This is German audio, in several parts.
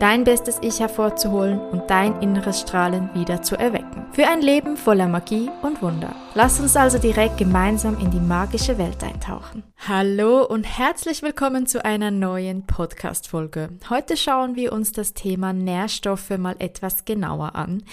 Dein bestes Ich hervorzuholen und dein inneres Strahlen wieder zu erwecken. Für ein Leben voller Magie und Wunder. Lass uns also direkt gemeinsam in die magische Welt eintauchen. Hallo und herzlich willkommen zu einer neuen Podcast-Folge. Heute schauen wir uns das Thema Nährstoffe mal etwas genauer an.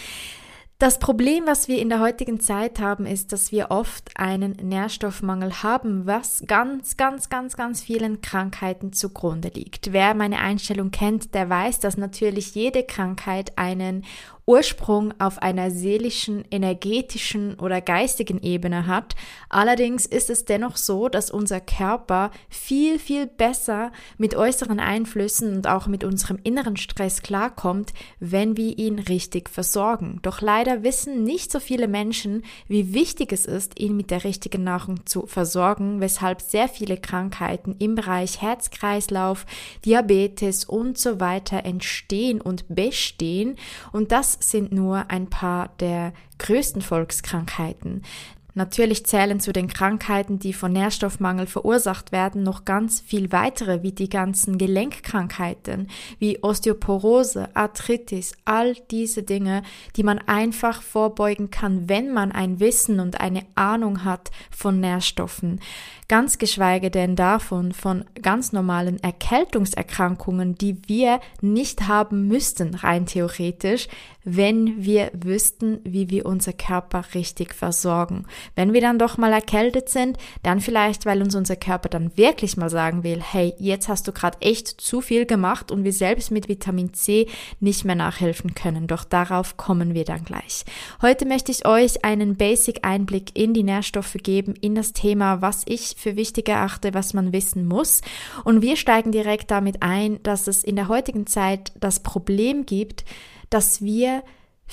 Das Problem, was wir in der heutigen Zeit haben, ist, dass wir oft einen Nährstoffmangel haben, was ganz, ganz, ganz, ganz vielen Krankheiten zugrunde liegt. Wer meine Einstellung kennt, der weiß, dass natürlich jede Krankheit einen Ursprung auf einer seelischen, energetischen oder geistigen Ebene hat. Allerdings ist es dennoch so, dass unser Körper viel, viel besser mit äußeren Einflüssen und auch mit unserem inneren Stress klarkommt, wenn wir ihn richtig versorgen. Doch leider wissen nicht so viele Menschen, wie wichtig es ist, ihn mit der richtigen Nahrung zu versorgen, weshalb sehr viele Krankheiten im Bereich Herzkreislauf, Diabetes und so weiter entstehen und bestehen. Und das sind nur ein paar der größten Volkskrankheiten. Natürlich zählen zu den Krankheiten, die von Nährstoffmangel verursacht werden, noch ganz viel weitere, wie die ganzen Gelenkkrankheiten, wie Osteoporose, Arthritis, all diese Dinge, die man einfach vorbeugen kann, wenn man ein Wissen und eine Ahnung hat von Nährstoffen ganz geschweige denn davon von ganz normalen Erkältungserkrankungen, die wir nicht haben müssten, rein theoretisch, wenn wir wüssten, wie wir unser Körper richtig versorgen. Wenn wir dann doch mal erkältet sind, dann vielleicht, weil uns unser Körper dann wirklich mal sagen will, hey, jetzt hast du gerade echt zu viel gemacht und wir selbst mit Vitamin C nicht mehr nachhelfen können. Doch darauf kommen wir dann gleich. Heute möchte ich euch einen Basic-Einblick in die Nährstoffe geben, in das Thema, was ich für wichtig erachte, was man wissen muss. Und wir steigen direkt damit ein, dass es in der heutigen Zeit das Problem gibt, dass wir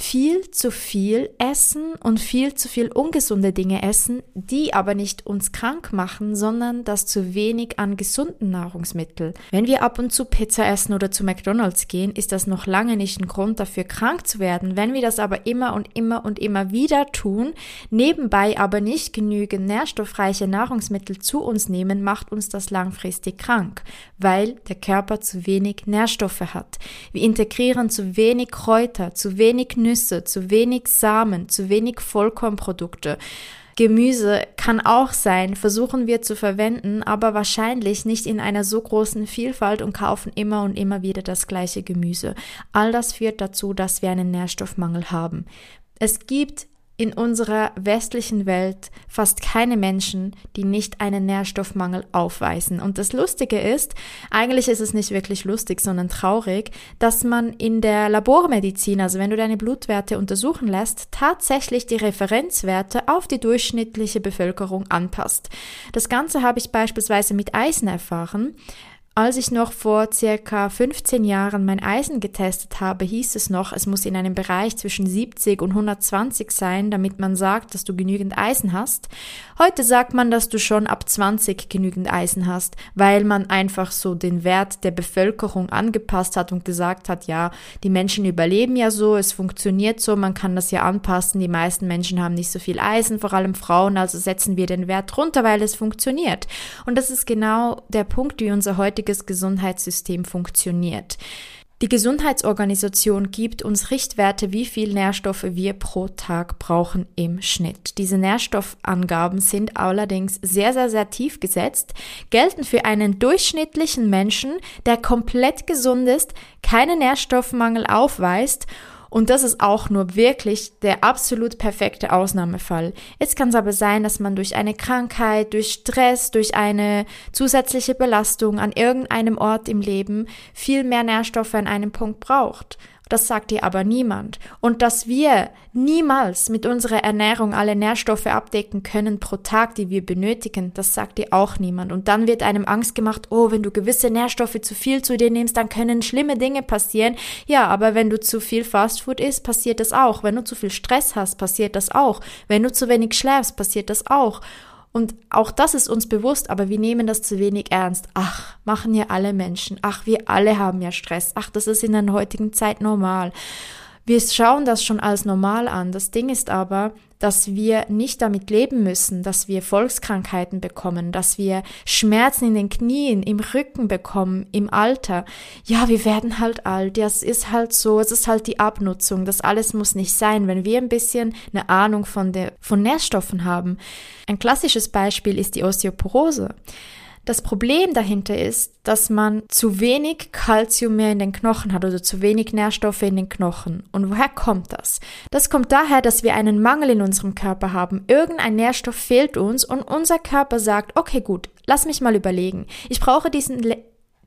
viel zu viel essen und viel zu viel ungesunde Dinge essen, die aber nicht uns krank machen, sondern das zu wenig an gesunden Nahrungsmitteln. Wenn wir ab und zu Pizza essen oder zu McDonald's gehen, ist das noch lange nicht ein Grund dafür krank zu werden. Wenn wir das aber immer und immer und immer wieder tun, nebenbei aber nicht genügend nährstoffreiche Nahrungsmittel zu uns nehmen, macht uns das langfristig krank, weil der Körper zu wenig Nährstoffe hat. Wir integrieren zu wenig Kräuter, zu wenig Nüsse, zu wenig Samen, zu wenig Vollkornprodukte. Gemüse kann auch sein, versuchen wir zu verwenden, aber wahrscheinlich nicht in einer so großen Vielfalt und kaufen immer und immer wieder das gleiche Gemüse. All das führt dazu, dass wir einen Nährstoffmangel haben. Es gibt in unserer westlichen Welt fast keine Menschen, die nicht einen Nährstoffmangel aufweisen. Und das Lustige ist, eigentlich ist es nicht wirklich lustig, sondern traurig, dass man in der Labormedizin, also wenn du deine Blutwerte untersuchen lässt, tatsächlich die Referenzwerte auf die durchschnittliche Bevölkerung anpasst. Das Ganze habe ich beispielsweise mit Eisen erfahren. Als ich noch vor circa 15 Jahren mein Eisen getestet habe, hieß es noch, es muss in einem Bereich zwischen 70 und 120 sein, damit man sagt, dass du genügend Eisen hast. Heute sagt man, dass du schon ab 20 genügend Eisen hast, weil man einfach so den Wert der Bevölkerung angepasst hat und gesagt hat, ja, die Menschen überleben ja so, es funktioniert so, man kann das ja anpassen, die meisten Menschen haben nicht so viel Eisen, vor allem Frauen, also setzen wir den Wert runter, weil es funktioniert. Und das ist genau der Punkt, wie unser heutiges heutiges Gesundheitssystem funktioniert. Die Gesundheitsorganisation gibt uns Richtwerte, wie viel Nährstoffe wir pro Tag brauchen im Schnitt. Diese Nährstoffangaben sind allerdings sehr, sehr, sehr tief gesetzt, gelten für einen durchschnittlichen Menschen, der komplett gesund ist, keinen Nährstoffmangel aufweist und das ist auch nur wirklich der absolut perfekte Ausnahmefall. Jetzt kann es aber sein, dass man durch eine Krankheit, durch Stress, durch eine zusätzliche Belastung an irgendeinem Ort im Leben viel mehr Nährstoffe an einem Punkt braucht. Das sagt dir aber niemand. Und dass wir niemals mit unserer Ernährung alle Nährstoffe abdecken können pro Tag, die wir benötigen, das sagt dir auch niemand. Und dann wird einem Angst gemacht, oh, wenn du gewisse Nährstoffe zu viel zu dir nimmst, dann können schlimme Dinge passieren. Ja, aber wenn du zu viel Fastfood isst, passiert das auch. Wenn du zu viel Stress hast, passiert das auch. Wenn du zu wenig schläfst, passiert das auch. Und auch das ist uns bewusst, aber wir nehmen das zu wenig ernst. Ach, machen ja alle Menschen. Ach, wir alle haben ja Stress. Ach, das ist in der heutigen Zeit normal. Wir schauen das schon als normal an. Das Ding ist aber, dass wir nicht damit leben müssen, dass wir Volkskrankheiten bekommen, dass wir Schmerzen in den Knien, im Rücken bekommen, im Alter. Ja, wir werden halt alt. Das ist halt so. Es ist halt die Abnutzung. Das alles muss nicht sein. Wenn wir ein bisschen eine Ahnung von der, von Nährstoffen haben. Ein klassisches Beispiel ist die Osteoporose. Das Problem dahinter ist, dass man zu wenig Kalzium mehr in den Knochen hat oder zu wenig Nährstoffe in den Knochen. Und woher kommt das? Das kommt daher, dass wir einen Mangel in unserem Körper haben. Irgendein Nährstoff fehlt uns und unser Körper sagt, okay gut, lass mich mal überlegen. Ich brauche diesen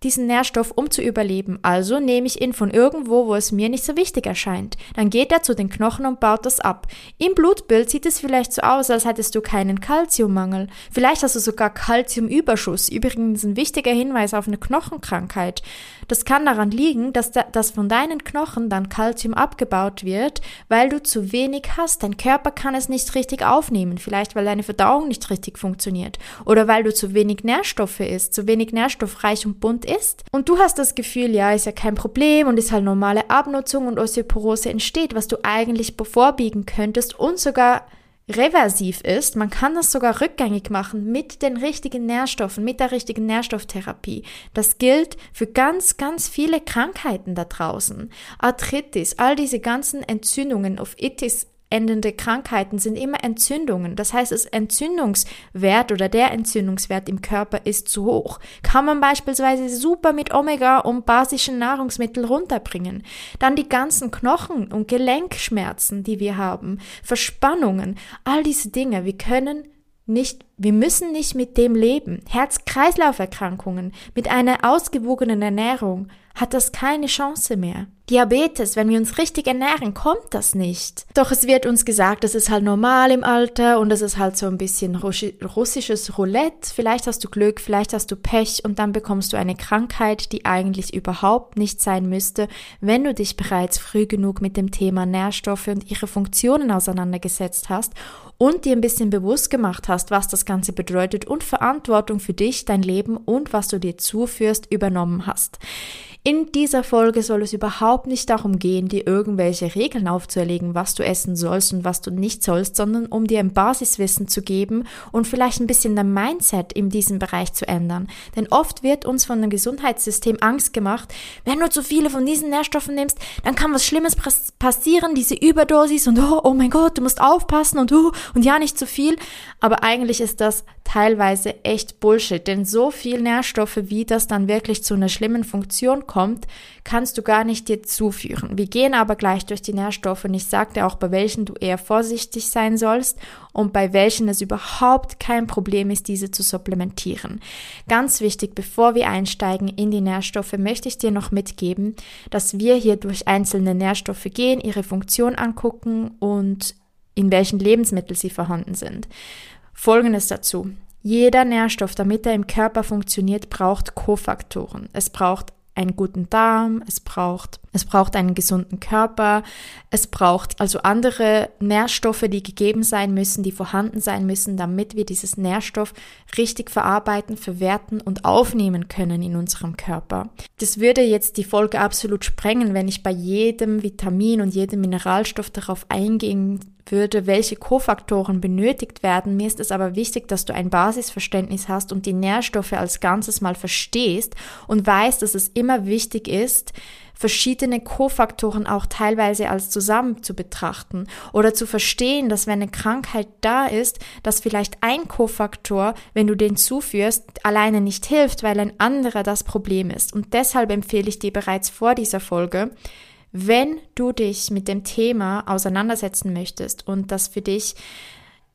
diesen Nährstoff, um zu überleben. Also nehme ich ihn von irgendwo, wo es mir nicht so wichtig erscheint. Dann geht er zu den Knochen und baut das ab. Im Blutbild sieht es vielleicht so aus, als hättest du keinen Kalziummangel. Vielleicht hast du sogar Kalziumüberschuss. Übrigens ein wichtiger Hinweis auf eine Knochenkrankheit. Das kann daran liegen, dass, da, dass von deinen Knochen dann Kalzium abgebaut wird, weil du zu wenig hast. Dein Körper kann es nicht richtig aufnehmen. Vielleicht weil deine Verdauung nicht richtig funktioniert. Oder weil du zu wenig Nährstoffe isst, zu wenig nährstoffreich und bunt ist. Und du hast das Gefühl, ja, ist ja kein Problem und ist halt normale Abnutzung und Osteoporose entsteht, was du eigentlich vorbiegen könntest und sogar reversiv ist. Man kann das sogar rückgängig machen mit den richtigen Nährstoffen, mit der richtigen Nährstofftherapie. Das gilt für ganz, ganz viele Krankheiten da draußen. Arthritis, all diese ganzen Entzündungen auf Itis endende Krankheiten sind immer Entzündungen. Das heißt, das Entzündungswert oder der Entzündungswert im Körper ist zu hoch. Kann man beispielsweise super mit Omega und basischen Nahrungsmitteln runterbringen. Dann die ganzen Knochen- und Gelenkschmerzen, die wir haben, Verspannungen, all diese Dinge. Wir können nicht, wir müssen nicht mit dem leben. Herz-Kreislauf-Erkrankungen mit einer ausgewogenen Ernährung hat das keine Chance mehr. Diabetes, wenn wir uns richtig ernähren, kommt das nicht. Doch es wird uns gesagt, das ist halt normal im Alter und das ist halt so ein bisschen russisches Roulette. Vielleicht hast du Glück, vielleicht hast du Pech und dann bekommst du eine Krankheit, die eigentlich überhaupt nicht sein müsste, wenn du dich bereits früh genug mit dem Thema Nährstoffe und ihre Funktionen auseinandergesetzt hast und dir ein bisschen bewusst gemacht hast, was das Ganze bedeutet und Verantwortung für dich, dein Leben und was du dir zuführst übernommen hast. In dieser Folge soll es überhaupt nicht darum gehen, dir irgendwelche Regeln aufzuerlegen, was du essen sollst und was du nicht sollst, sondern um dir ein Basiswissen zu geben und vielleicht ein bisschen dein Mindset in diesem Bereich zu ändern. Denn oft wird uns von dem Gesundheitssystem Angst gemacht, wenn du zu viele von diesen Nährstoffen nimmst, dann kann was Schlimmes passieren, diese Überdosis und oh, oh mein Gott, du musst aufpassen und oh, und ja, nicht zu viel. Aber eigentlich ist das teilweise echt Bullshit, denn so viel Nährstoffe, wie das dann wirklich zu einer schlimmen Funktion kommt, kannst du gar nicht dir zuführen. Wir gehen aber gleich durch die Nährstoffe und ich sagte auch, bei welchen du eher vorsichtig sein sollst und bei welchen es überhaupt kein Problem ist, diese zu supplementieren. Ganz wichtig, bevor wir einsteigen in die Nährstoffe, möchte ich dir noch mitgeben, dass wir hier durch einzelne Nährstoffe gehen, ihre Funktion angucken und in welchen Lebensmitteln sie vorhanden sind. Folgendes dazu. Jeder Nährstoff, damit er im Körper funktioniert, braucht Kofaktoren. Es braucht einen guten Darm, es braucht, es braucht einen gesunden Körper, es braucht also andere Nährstoffe, die gegeben sein müssen, die vorhanden sein müssen, damit wir dieses Nährstoff richtig verarbeiten, verwerten und aufnehmen können in unserem Körper. Das würde jetzt die Folge absolut sprengen, wenn ich bei jedem Vitamin und jedem Mineralstoff darauf eingehen würde, welche Kofaktoren benötigt werden. Mir ist es aber wichtig, dass du ein Basisverständnis hast und die Nährstoffe als Ganzes mal verstehst und weißt, dass es immer wichtig ist, verschiedene Kofaktoren auch teilweise als zusammen zu betrachten oder zu verstehen, dass wenn eine Krankheit da ist, dass vielleicht ein Kofaktor, wenn du den zuführst, alleine nicht hilft, weil ein anderer das Problem ist. Und deshalb empfehle ich dir bereits vor dieser Folge, wenn du dich mit dem Thema auseinandersetzen möchtest und das für dich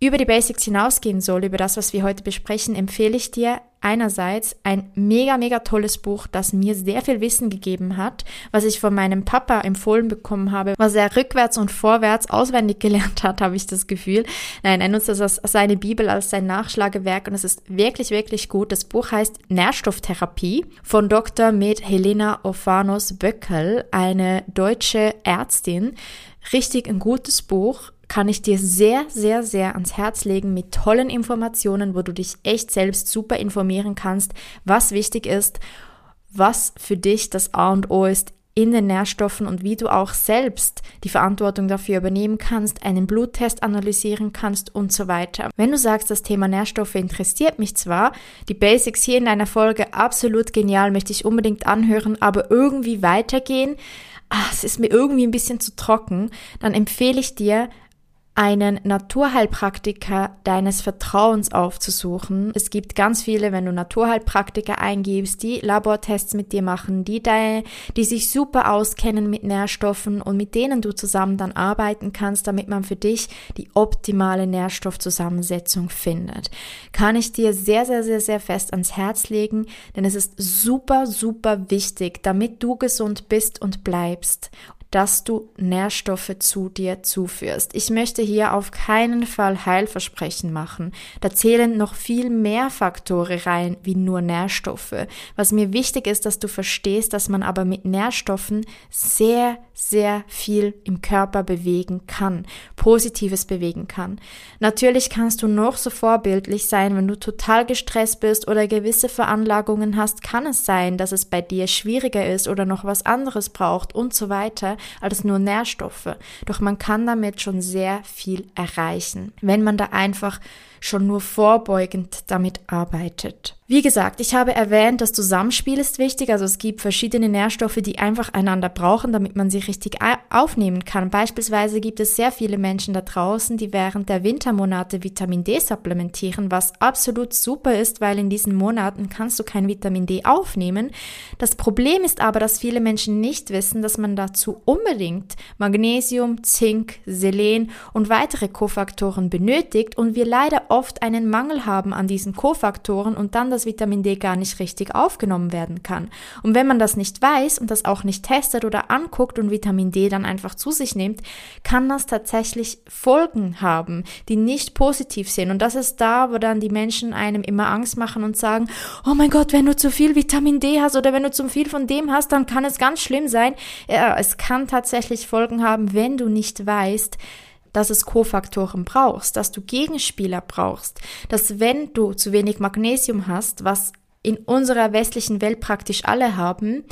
über die Basics hinausgehen soll, über das, was wir heute besprechen, empfehle ich dir, einerseits ein mega, mega tolles Buch, das mir sehr viel Wissen gegeben hat, was ich von meinem Papa empfohlen bekommen habe, was er rückwärts und vorwärts auswendig gelernt hat, habe ich das Gefühl. Nein, er nutzt das als seine Bibel, als sein Nachschlagewerk und es ist wirklich, wirklich gut. Das Buch heißt Nährstofftherapie von Dr. Med Helena Ophanos Böckel, eine deutsche Ärztin. Richtig ein gutes Buch kann ich dir sehr, sehr, sehr ans Herz legen mit tollen Informationen, wo du dich echt selbst super informieren kannst, was wichtig ist, was für dich das A und O ist in den Nährstoffen und wie du auch selbst die Verantwortung dafür übernehmen kannst, einen Bluttest analysieren kannst und so weiter. Wenn du sagst, das Thema Nährstoffe interessiert mich zwar, die Basics hier in deiner Folge absolut genial, möchte ich unbedingt anhören, aber irgendwie weitergehen, ach, es ist mir irgendwie ein bisschen zu trocken, dann empfehle ich dir, einen Naturheilpraktiker deines Vertrauens aufzusuchen. Es gibt ganz viele, wenn du Naturheilpraktiker eingibst, die Labortests mit dir machen, die, deine, die sich super auskennen mit Nährstoffen und mit denen du zusammen dann arbeiten kannst, damit man für dich die optimale Nährstoffzusammensetzung findet. Kann ich dir sehr, sehr, sehr, sehr fest ans Herz legen, denn es ist super, super wichtig, damit du gesund bist und bleibst dass du Nährstoffe zu dir zuführst. Ich möchte hier auf keinen Fall Heilversprechen machen. Da zählen noch viel mehr Faktoren rein wie nur Nährstoffe. Was mir wichtig ist, dass du verstehst, dass man aber mit Nährstoffen sehr, sehr viel im Körper bewegen kann, Positives bewegen kann. Natürlich kannst du noch so vorbildlich sein, wenn du total gestresst bist oder gewisse Veranlagungen hast, kann es sein, dass es bei dir schwieriger ist oder noch was anderes braucht und so weiter als nur Nährstoffe. Doch man kann damit schon sehr viel erreichen, wenn man da einfach schon nur vorbeugend damit arbeitet. Wie gesagt, ich habe erwähnt, das Zusammenspiel ist wichtig. Also es gibt verschiedene Nährstoffe, die einfach einander brauchen, damit man sie richtig aufnehmen kann. Beispielsweise gibt es sehr viele Menschen da draußen, die während der Wintermonate Vitamin D supplementieren, was absolut super ist, weil in diesen Monaten kannst du kein Vitamin D aufnehmen. Das Problem ist aber, dass viele Menschen nicht wissen, dass man dazu unbedingt Magnesium, Zink, Selen und weitere Kofaktoren benötigt und wir leider oft einen Mangel haben an diesen Kofaktoren und dann das Vitamin D gar nicht richtig aufgenommen werden kann. Und wenn man das nicht weiß und das auch nicht testet oder anguckt und Vitamin D dann einfach zu sich nimmt, kann das tatsächlich Folgen haben, die nicht positiv sind. Und das ist da, wo dann die Menschen einem immer Angst machen und sagen, oh mein Gott, wenn du zu viel Vitamin D hast oder wenn du zu viel von dem hast, dann kann es ganz schlimm sein. Ja, es kann tatsächlich Folgen haben, wenn du nicht weißt, dass es Kofaktoren brauchst, dass du Gegenspieler brauchst, dass wenn du zu wenig Magnesium hast, was in unserer westlichen Welt praktisch alle haben,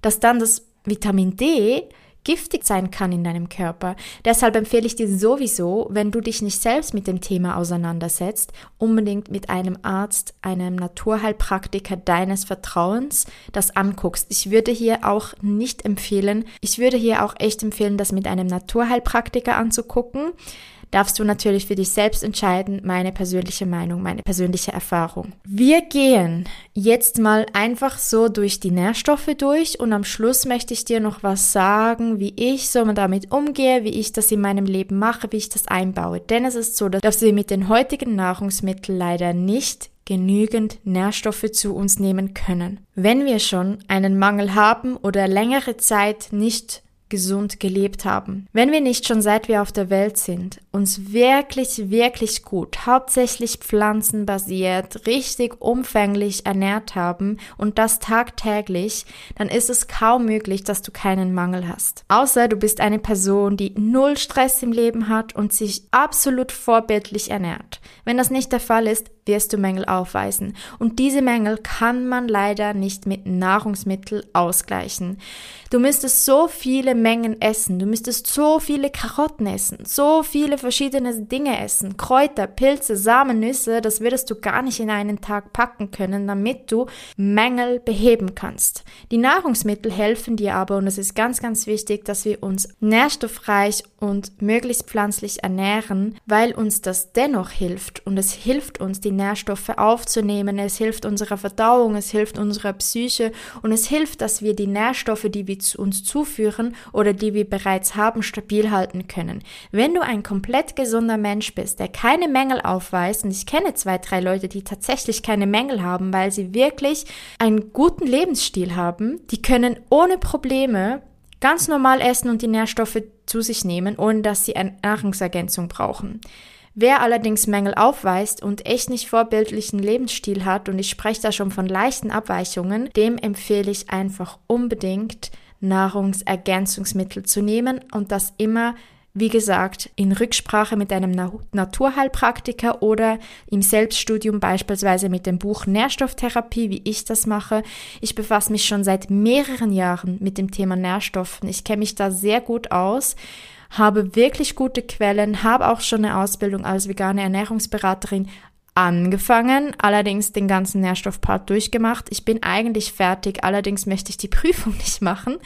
dass dann das Vitamin D giftig sein kann in deinem Körper. Deshalb empfehle ich dir sowieso, wenn du dich nicht selbst mit dem Thema auseinandersetzt, unbedingt mit einem Arzt, einem Naturheilpraktiker deines Vertrauens das anguckst. Ich würde hier auch nicht empfehlen, ich würde hier auch echt empfehlen, das mit einem Naturheilpraktiker anzugucken darfst du natürlich für dich selbst entscheiden, meine persönliche Meinung, meine persönliche Erfahrung. Wir gehen jetzt mal einfach so durch die Nährstoffe durch und am Schluss möchte ich dir noch was sagen, wie ich so damit umgehe, wie ich das in meinem Leben mache, wie ich das einbaue. Denn es ist so, dass wir mit den heutigen Nahrungsmitteln leider nicht genügend Nährstoffe zu uns nehmen können. Wenn wir schon einen Mangel haben oder längere Zeit nicht gesund gelebt haben. Wenn wir nicht schon seit wir auf der Welt sind, uns wirklich, wirklich gut, hauptsächlich pflanzenbasiert, richtig umfänglich ernährt haben und das tagtäglich, dann ist es kaum möglich, dass du keinen Mangel hast. Außer du bist eine Person, die null Stress im Leben hat und sich absolut vorbildlich ernährt. Wenn das nicht der Fall ist, wirst du Mängel aufweisen. Und diese Mängel kann man leider nicht mit Nahrungsmitteln ausgleichen. Du müsstest so viele Mengen essen, du müsstest so viele Karotten essen, so viele verschiedene Dinge essen, Kräuter, Pilze, Samen, Nüsse, das würdest du gar nicht in einen Tag packen können, damit du Mängel beheben kannst. Die Nahrungsmittel helfen dir aber und es ist ganz, ganz wichtig, dass wir uns nährstoffreich und möglichst pflanzlich ernähren, weil uns das dennoch hilft und es hilft uns, die Nährstoffe aufzunehmen, es hilft unserer Verdauung, es hilft unserer Psyche und es hilft, dass wir die Nährstoffe, die wir zu uns zuführen oder die wir bereits haben, stabil halten können. Wenn du ein komplett gesunder Mensch bist, der keine Mängel aufweist, und ich kenne zwei, drei Leute, die tatsächlich keine Mängel haben, weil sie wirklich einen guten Lebensstil haben, die können ohne Probleme ganz normal essen und die Nährstoffe zu sich nehmen, ohne dass sie eine Nahrungsergänzung brauchen. Wer allerdings Mängel aufweist und echt nicht vorbildlichen Lebensstil hat, und ich spreche da schon von leichten Abweichungen, dem empfehle ich einfach unbedingt Nahrungsergänzungsmittel zu nehmen und das immer wie gesagt, in Rücksprache mit einem Naturheilpraktiker oder im Selbststudium beispielsweise mit dem Buch Nährstofftherapie, wie ich das mache. Ich befasse mich schon seit mehreren Jahren mit dem Thema Nährstoffen. Ich kenne mich da sehr gut aus habe wirklich gute Quellen, habe auch schon eine Ausbildung als vegane Ernährungsberaterin angefangen, allerdings den ganzen Nährstoffpart durchgemacht. Ich bin eigentlich fertig, allerdings möchte ich die Prüfung nicht machen,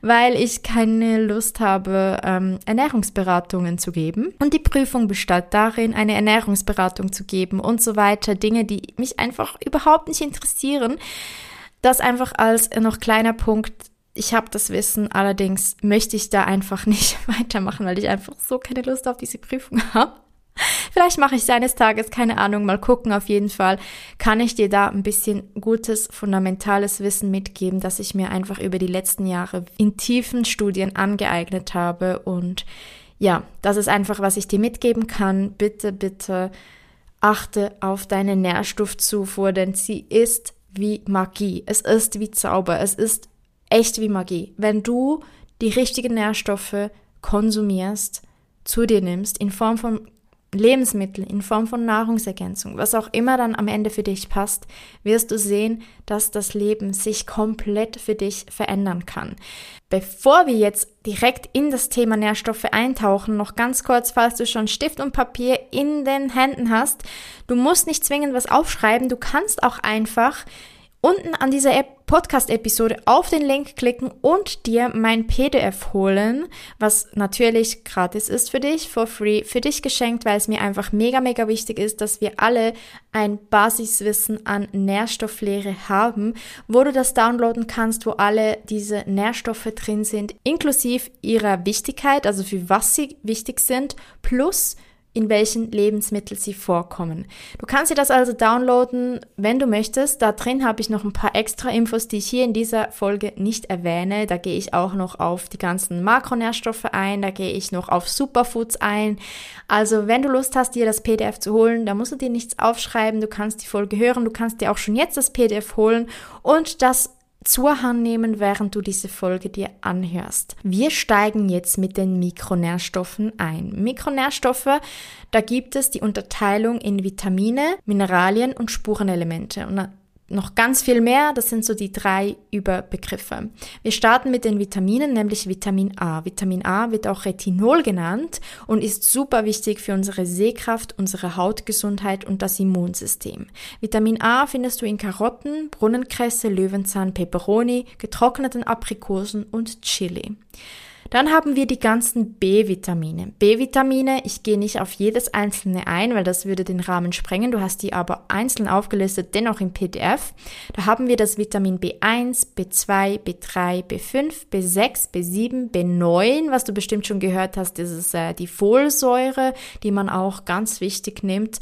weil ich keine Lust habe, ähm, Ernährungsberatungen zu geben. Und die Prüfung bestand darin, eine Ernährungsberatung zu geben und so weiter. Dinge, die mich einfach überhaupt nicht interessieren. Das einfach als noch kleiner Punkt. Ich habe das Wissen, allerdings möchte ich da einfach nicht weitermachen, weil ich einfach so keine Lust auf diese Prüfung habe. Vielleicht mache ich es eines Tages, keine Ahnung, mal gucken. Auf jeden Fall kann ich dir da ein bisschen gutes, fundamentales Wissen mitgeben, das ich mir einfach über die letzten Jahre in tiefen Studien angeeignet habe. Und ja, das ist einfach, was ich dir mitgeben kann. Bitte, bitte achte auf deine Nährstoffzufuhr, denn sie ist wie Magie. Es ist wie Zauber. Es ist echt wie Magie. Wenn du die richtigen Nährstoffe konsumierst, zu dir nimmst, in Form von Lebensmittel in Form von Nahrungsergänzung, was auch immer dann am Ende für dich passt, wirst du sehen, dass das Leben sich komplett für dich verändern kann. Bevor wir jetzt direkt in das Thema Nährstoffe eintauchen, noch ganz kurz, falls du schon Stift und Papier in den Händen hast, du musst nicht zwingend was aufschreiben, du kannst auch einfach unten an dieser Podcast-Episode auf den Link klicken und dir mein PDF holen, was natürlich gratis ist für dich, for free, für dich geschenkt, weil es mir einfach mega, mega wichtig ist, dass wir alle ein Basiswissen an Nährstofflehre haben, wo du das downloaden kannst, wo alle diese Nährstoffe drin sind, inklusive ihrer Wichtigkeit, also für was sie wichtig sind, plus in welchen Lebensmitteln sie vorkommen. Du kannst dir das also downloaden, wenn du möchtest. Da drin habe ich noch ein paar extra Infos, die ich hier in dieser Folge nicht erwähne. Da gehe ich auch noch auf die ganzen Makronährstoffe ein, da gehe ich noch auf Superfoods ein. Also wenn du Lust hast, dir das PDF zu holen, da musst du dir nichts aufschreiben, du kannst die Folge hören, du kannst dir auch schon jetzt das PDF holen und das zur Hand nehmen, während du diese Folge dir anhörst. Wir steigen jetzt mit den Mikronährstoffen ein. Mikronährstoffe, da gibt es die Unterteilung in Vitamine, Mineralien und Spurenelemente. Und noch ganz viel mehr. Das sind so die drei Überbegriffe. Wir starten mit den Vitaminen, nämlich Vitamin A. Vitamin A wird auch Retinol genannt und ist super wichtig für unsere Sehkraft, unsere Hautgesundheit und das Immunsystem. Vitamin A findest du in Karotten, Brunnenkresse, Löwenzahn, Peperoni, getrockneten Aprikosen und Chili. Dann haben wir die ganzen B-Vitamine. B-Vitamine, ich gehe nicht auf jedes einzelne ein, weil das würde den Rahmen sprengen. Du hast die aber einzeln aufgelistet, dennoch im PDF. Da haben wir das Vitamin B1, B2, B3, B5, B6, B7, B9, was du bestimmt schon gehört hast, das ist äh, die Folsäure, die man auch ganz wichtig nimmt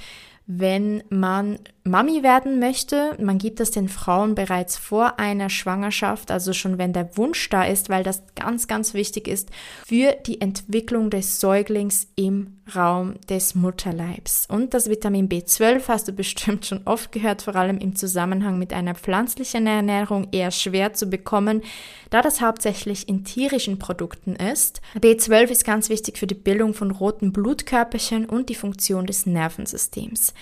wenn man Mami werden möchte. Man gibt das den Frauen bereits vor einer Schwangerschaft, also schon wenn der Wunsch da ist, weil das ganz, ganz wichtig ist für die Entwicklung des Säuglings im Raum des Mutterleibs. Und das Vitamin B12 hast du bestimmt schon oft gehört, vor allem im Zusammenhang mit einer pflanzlichen Ernährung eher schwer zu bekommen, da das hauptsächlich in tierischen Produkten ist. B12 ist ganz wichtig für die Bildung von roten Blutkörperchen und die Funktion des Nervensystems.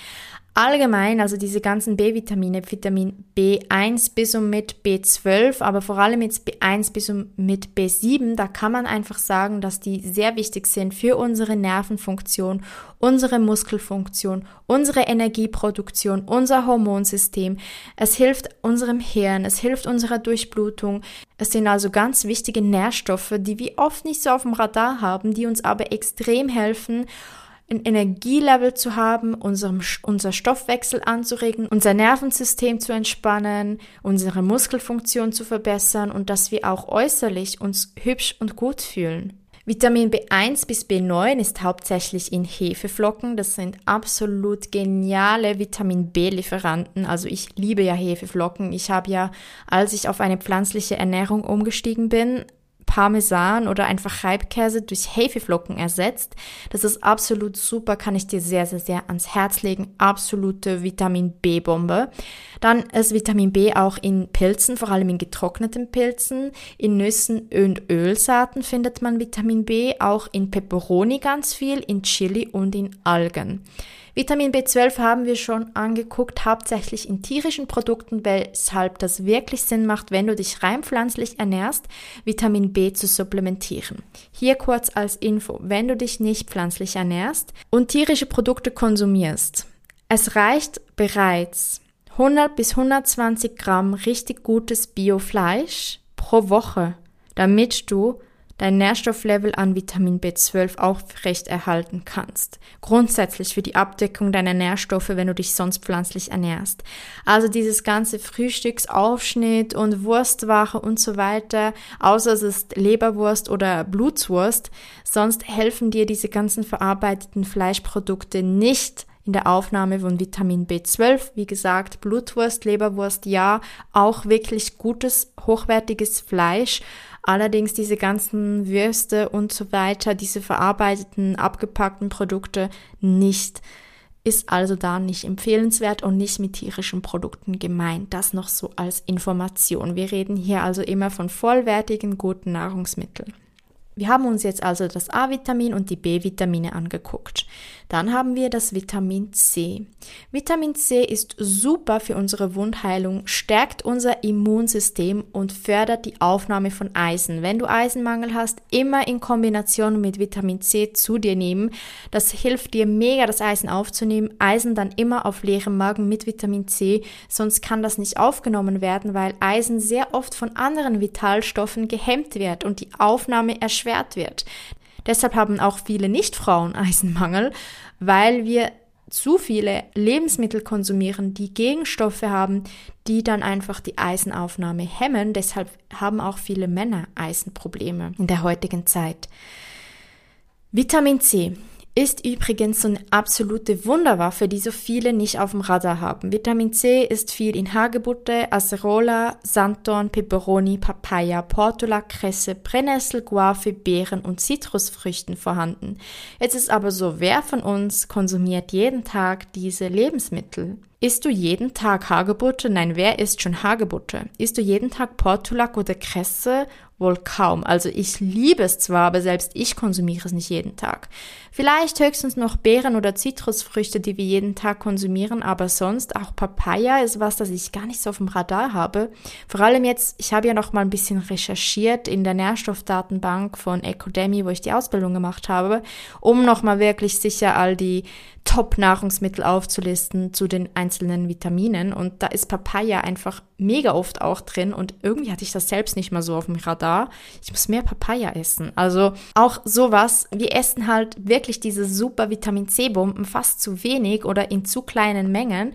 Allgemein, also diese ganzen B-Vitamine, Vitamin B1 bis und mit B12, aber vor allem jetzt B1 bis und mit B7, da kann man einfach sagen, dass die sehr wichtig sind für unsere Nervenfunktion, unsere Muskelfunktion, unsere Energieproduktion, unser Hormonsystem. Es hilft unserem Hirn, es hilft unserer Durchblutung. Es sind also ganz wichtige Nährstoffe, die wir oft nicht so auf dem Radar haben, die uns aber extrem helfen, ein Energielevel zu haben, unserem, unser Stoffwechsel anzuregen, unser Nervensystem zu entspannen, unsere Muskelfunktion zu verbessern und dass wir auch äußerlich uns hübsch und gut fühlen. Vitamin B1 bis B9 ist hauptsächlich in Hefeflocken. Das sind absolut geniale Vitamin B-Lieferanten. Also ich liebe ja Hefeflocken. Ich habe ja, als ich auf eine pflanzliche Ernährung umgestiegen bin, Parmesan oder einfach Reibkäse durch Hefeflocken ersetzt. Das ist absolut super, kann ich dir sehr, sehr, sehr ans Herz legen. Absolute Vitamin B-Bombe. Dann ist Vitamin B auch in Pilzen, vor allem in getrockneten Pilzen. In Nüssen und Ölsaaten findet man Vitamin B, auch in Peperoni ganz viel, in Chili und in Algen. Vitamin B12 haben wir schon angeguckt, hauptsächlich in tierischen Produkten, weshalb das wirklich Sinn macht, wenn du dich rein pflanzlich ernährst, Vitamin B zu supplementieren. Hier kurz als Info, wenn du dich nicht pflanzlich ernährst und tierische Produkte konsumierst, es reicht bereits 100 bis 120 Gramm richtig gutes Biofleisch pro Woche, damit du dein Nährstofflevel an Vitamin B12 aufrecht erhalten kannst. Grundsätzlich für die Abdeckung deiner Nährstoffe, wenn du dich sonst pflanzlich ernährst. Also dieses ganze Frühstücksaufschnitt und Wurstwache und so weiter, außer es ist Leberwurst oder Blutswurst, sonst helfen dir diese ganzen verarbeiteten Fleischprodukte nicht in der Aufnahme von Vitamin B12. Wie gesagt, Blutwurst, Leberwurst, ja, auch wirklich gutes, hochwertiges Fleisch Allerdings diese ganzen Würste und so weiter, diese verarbeiteten, abgepackten Produkte nicht. Ist also da nicht empfehlenswert und nicht mit tierischen Produkten gemeint. Das noch so als Information. Wir reden hier also immer von vollwertigen, guten Nahrungsmitteln. Wir haben uns jetzt also das A-Vitamin und die B-Vitamine angeguckt. Dann haben wir das Vitamin C. Vitamin C ist super für unsere Wundheilung, stärkt unser Immunsystem und fördert die Aufnahme von Eisen. Wenn du Eisenmangel hast, immer in Kombination mit Vitamin C zu dir nehmen. Das hilft dir mega, das Eisen aufzunehmen. Eisen dann immer auf leerem Magen mit Vitamin C, sonst kann das nicht aufgenommen werden, weil Eisen sehr oft von anderen Vitalstoffen gehemmt wird und die Aufnahme erschwert wird. Deshalb haben auch viele Nichtfrauen Eisenmangel, weil wir zu viele Lebensmittel konsumieren, die Gegenstoffe haben, die dann einfach die Eisenaufnahme hemmen. Deshalb haben auch viele Männer Eisenprobleme in der heutigen Zeit. Vitamin C ist übrigens so eine absolute Wunderwaffe, die so viele nicht auf dem Radar haben. Vitamin C ist viel in Hagebutte, Acerola, Sanddorn, Peperoni, Papaya, Portula, Kresse, Brennnessel, Guave, Beeren und Zitrusfrüchten vorhanden. Jetzt ist aber so, wer von uns konsumiert jeden Tag diese Lebensmittel? Isst du jeden Tag Hagebutte? Nein, wer isst schon Hagebutte? Isst du jeden Tag Portulak oder Kresse Wohl kaum. Also ich liebe es zwar, aber selbst ich konsumiere es nicht jeden Tag. Vielleicht höchstens noch Beeren oder Zitrusfrüchte, die wir jeden Tag konsumieren, aber sonst auch Papaya ist was, das ich gar nicht so auf dem Radar habe. Vor allem jetzt, ich habe ja noch mal ein bisschen recherchiert in der Nährstoffdatenbank von Ecodemy, wo ich die Ausbildung gemacht habe, um noch mal wirklich sicher all die Top-Nahrungsmittel aufzulisten zu den einzelnen Vitaminen. Und da ist Papaya einfach mega oft auch drin. Und irgendwie hatte ich das selbst nicht mal so auf dem Radar. Ich muss mehr Papaya essen. Also auch sowas. Wir essen halt wirklich diese super Vitamin C-Bomben fast zu wenig oder in zu kleinen Mengen.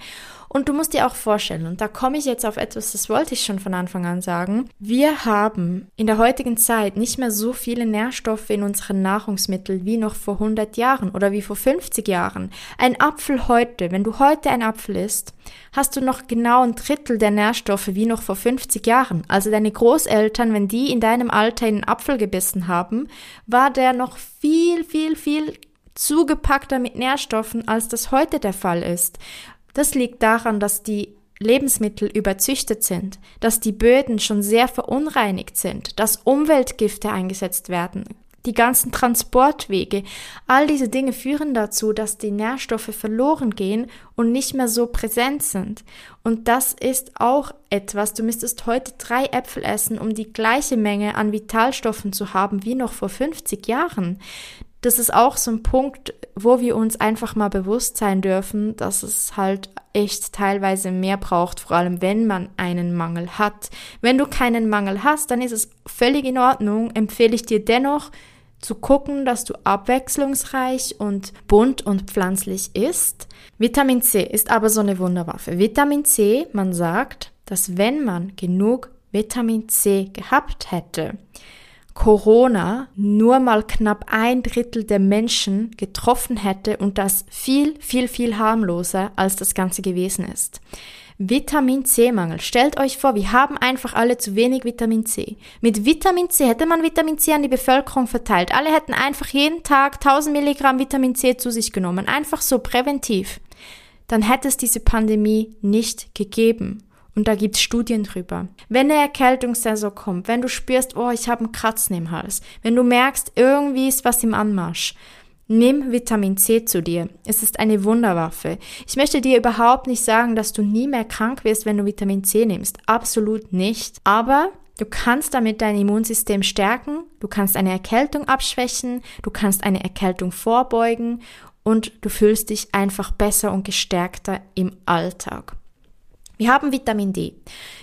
Und du musst dir auch vorstellen, und da komme ich jetzt auf etwas, das wollte ich schon von Anfang an sagen, wir haben in der heutigen Zeit nicht mehr so viele Nährstoffe in unseren Nahrungsmitteln wie noch vor 100 Jahren oder wie vor 50 Jahren. Ein Apfel heute, wenn du heute ein Apfel isst, hast du noch genau ein Drittel der Nährstoffe wie noch vor 50 Jahren. Also deine Großeltern, wenn die in deinem Alter einen Apfel gebissen haben, war der noch viel, viel, viel zugepackter mit Nährstoffen, als das heute der Fall ist. Das liegt daran, dass die Lebensmittel überzüchtet sind, dass die Böden schon sehr verunreinigt sind, dass Umweltgifte eingesetzt werden, die ganzen Transportwege, all diese Dinge führen dazu, dass die Nährstoffe verloren gehen und nicht mehr so präsent sind. Und das ist auch etwas, du müsstest heute drei Äpfel essen, um die gleiche Menge an Vitalstoffen zu haben wie noch vor 50 Jahren das ist auch so ein Punkt, wo wir uns einfach mal bewusst sein dürfen, dass es halt echt teilweise mehr braucht, vor allem wenn man einen Mangel hat. Wenn du keinen Mangel hast, dann ist es völlig in Ordnung, empfehle ich dir dennoch, zu gucken, dass du abwechslungsreich und bunt und pflanzlich isst. Vitamin C ist aber so eine Wunderwaffe. Vitamin C, man sagt, dass wenn man genug Vitamin C gehabt hätte, Corona nur mal knapp ein Drittel der Menschen getroffen hätte und das viel, viel, viel harmloser als das Ganze gewesen ist. Vitamin C-Mangel. Stellt euch vor, wir haben einfach alle zu wenig Vitamin C. Mit Vitamin C hätte man Vitamin C an die Bevölkerung verteilt. Alle hätten einfach jeden Tag 1000 Milligramm Vitamin C zu sich genommen. Einfach so präventiv. Dann hätte es diese Pandemie nicht gegeben. Und da gibt's Studien drüber. Wenn eine Erkältungssaison kommt, wenn du spürst, oh, ich habe einen Kratzen im Hals, wenn du merkst, irgendwie ist was im Anmarsch, Nimm Vitamin C zu dir. Es ist eine Wunderwaffe. Ich möchte dir überhaupt nicht sagen, dass du nie mehr krank wirst, wenn du Vitamin C nimmst. Absolut nicht. Aber du kannst damit dein Immunsystem stärken, du kannst eine Erkältung abschwächen, du kannst eine Erkältung vorbeugen und du fühlst dich einfach besser und gestärkter im Alltag. Wir haben Vitamin D.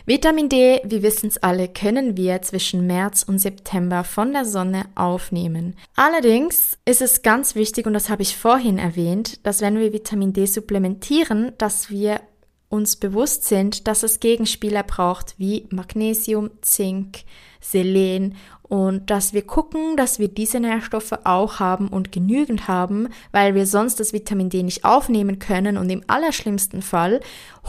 Vitamin D, wir wissen es alle, können wir zwischen März und September von der Sonne aufnehmen. Allerdings ist es ganz wichtig, und das habe ich vorhin erwähnt, dass wenn wir Vitamin D supplementieren, dass wir uns bewusst sind, dass es Gegenspieler braucht wie Magnesium, Zink, Selen und dass wir gucken, dass wir diese Nährstoffe auch haben und genügend haben, weil wir sonst das Vitamin D nicht aufnehmen können und im allerschlimmsten Fall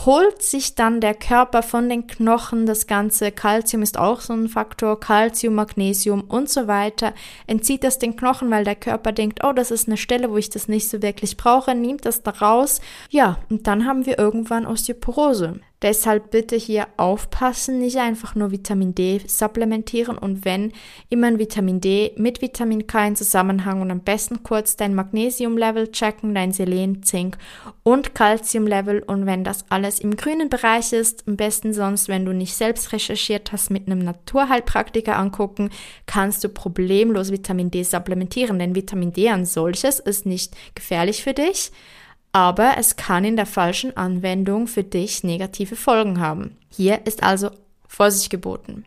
holt sich dann der Körper von den Knochen das ganze Calcium ist auch so ein Faktor, Calcium, Magnesium und so weiter, entzieht das den Knochen, weil der Körper denkt, oh, das ist eine Stelle, wo ich das nicht so wirklich brauche, nimmt das da raus. Ja, und dann haben wir irgendwann Osteoporose. Deshalb bitte hier aufpassen, nicht einfach nur Vitamin D supplementieren und wenn immer ein Vitamin D mit Vitamin K in Zusammenhang und am besten kurz dein Magnesium-Level checken, dein Selen, Zink und Calcium-Level und wenn das alles im grünen Bereich ist, am besten sonst, wenn du nicht selbst recherchiert hast, mit einem Naturheilpraktiker angucken, kannst du problemlos Vitamin D supplementieren, denn Vitamin D an solches ist nicht gefährlich für dich aber es kann in der falschen Anwendung für dich negative Folgen haben. Hier ist also Vorsicht geboten.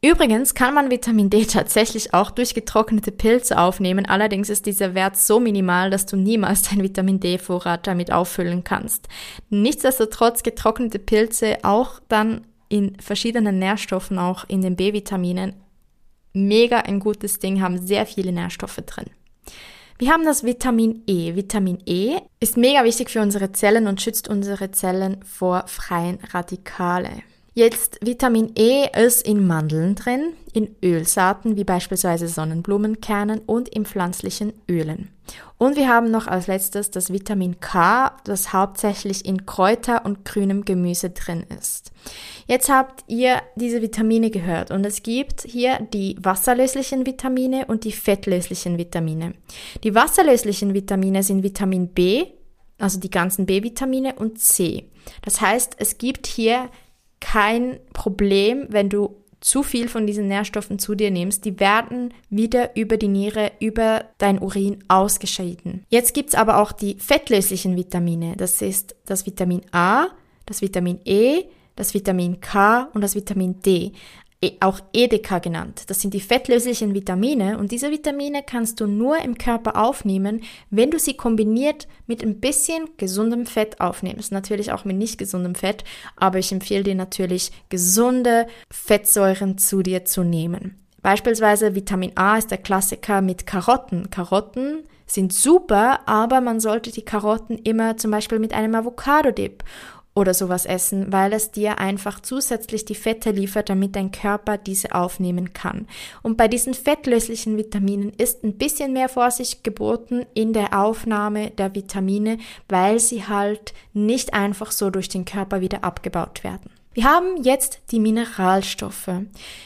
Übrigens kann man Vitamin D tatsächlich auch durch getrocknete Pilze aufnehmen, allerdings ist dieser Wert so minimal, dass du niemals deinen Vitamin D-Vorrat damit auffüllen kannst. Nichtsdestotrotz getrocknete Pilze auch dann in verschiedenen Nährstoffen, auch in den B-Vitaminen, mega ein gutes Ding, haben sehr viele Nährstoffe drin. Wir haben das Vitamin E. Vitamin E ist mega wichtig für unsere Zellen und schützt unsere Zellen vor freien Radikale. Jetzt Vitamin E ist in Mandeln drin, in Ölsaaten wie beispielsweise Sonnenblumenkernen und in pflanzlichen Ölen. Und wir haben noch als letztes das Vitamin K, das hauptsächlich in Kräuter und grünem Gemüse drin ist. Jetzt habt ihr diese Vitamine gehört und es gibt hier die wasserlöslichen Vitamine und die fettlöslichen Vitamine. Die wasserlöslichen Vitamine sind Vitamin B, also die ganzen B-Vitamine und C. Das heißt, es gibt hier kein Problem, wenn du zu viel von diesen Nährstoffen zu dir nimmst. Die werden wieder über die Niere, über dein Urin ausgeschieden. Jetzt gibt's aber auch die fettlöslichen Vitamine. Das ist das Vitamin A, das Vitamin E, das Vitamin K und das Vitamin D. E, auch EDK genannt. Das sind die fettlöslichen Vitamine und diese Vitamine kannst du nur im Körper aufnehmen, wenn du sie kombiniert mit ein bisschen gesundem Fett aufnimmst. Natürlich auch mit nicht gesundem Fett, aber ich empfehle dir natürlich gesunde Fettsäuren zu dir zu nehmen. Beispielsweise Vitamin A ist der Klassiker mit Karotten. Karotten sind super, aber man sollte die Karotten immer zum Beispiel mit einem Avocado-Dip oder sowas essen, weil es dir einfach zusätzlich die Fette liefert, damit dein Körper diese aufnehmen kann. Und bei diesen fettlöslichen Vitaminen ist ein bisschen mehr Vorsicht geboten in der Aufnahme der Vitamine, weil sie halt nicht einfach so durch den Körper wieder abgebaut werden. Wir haben jetzt die Mineralstoffe.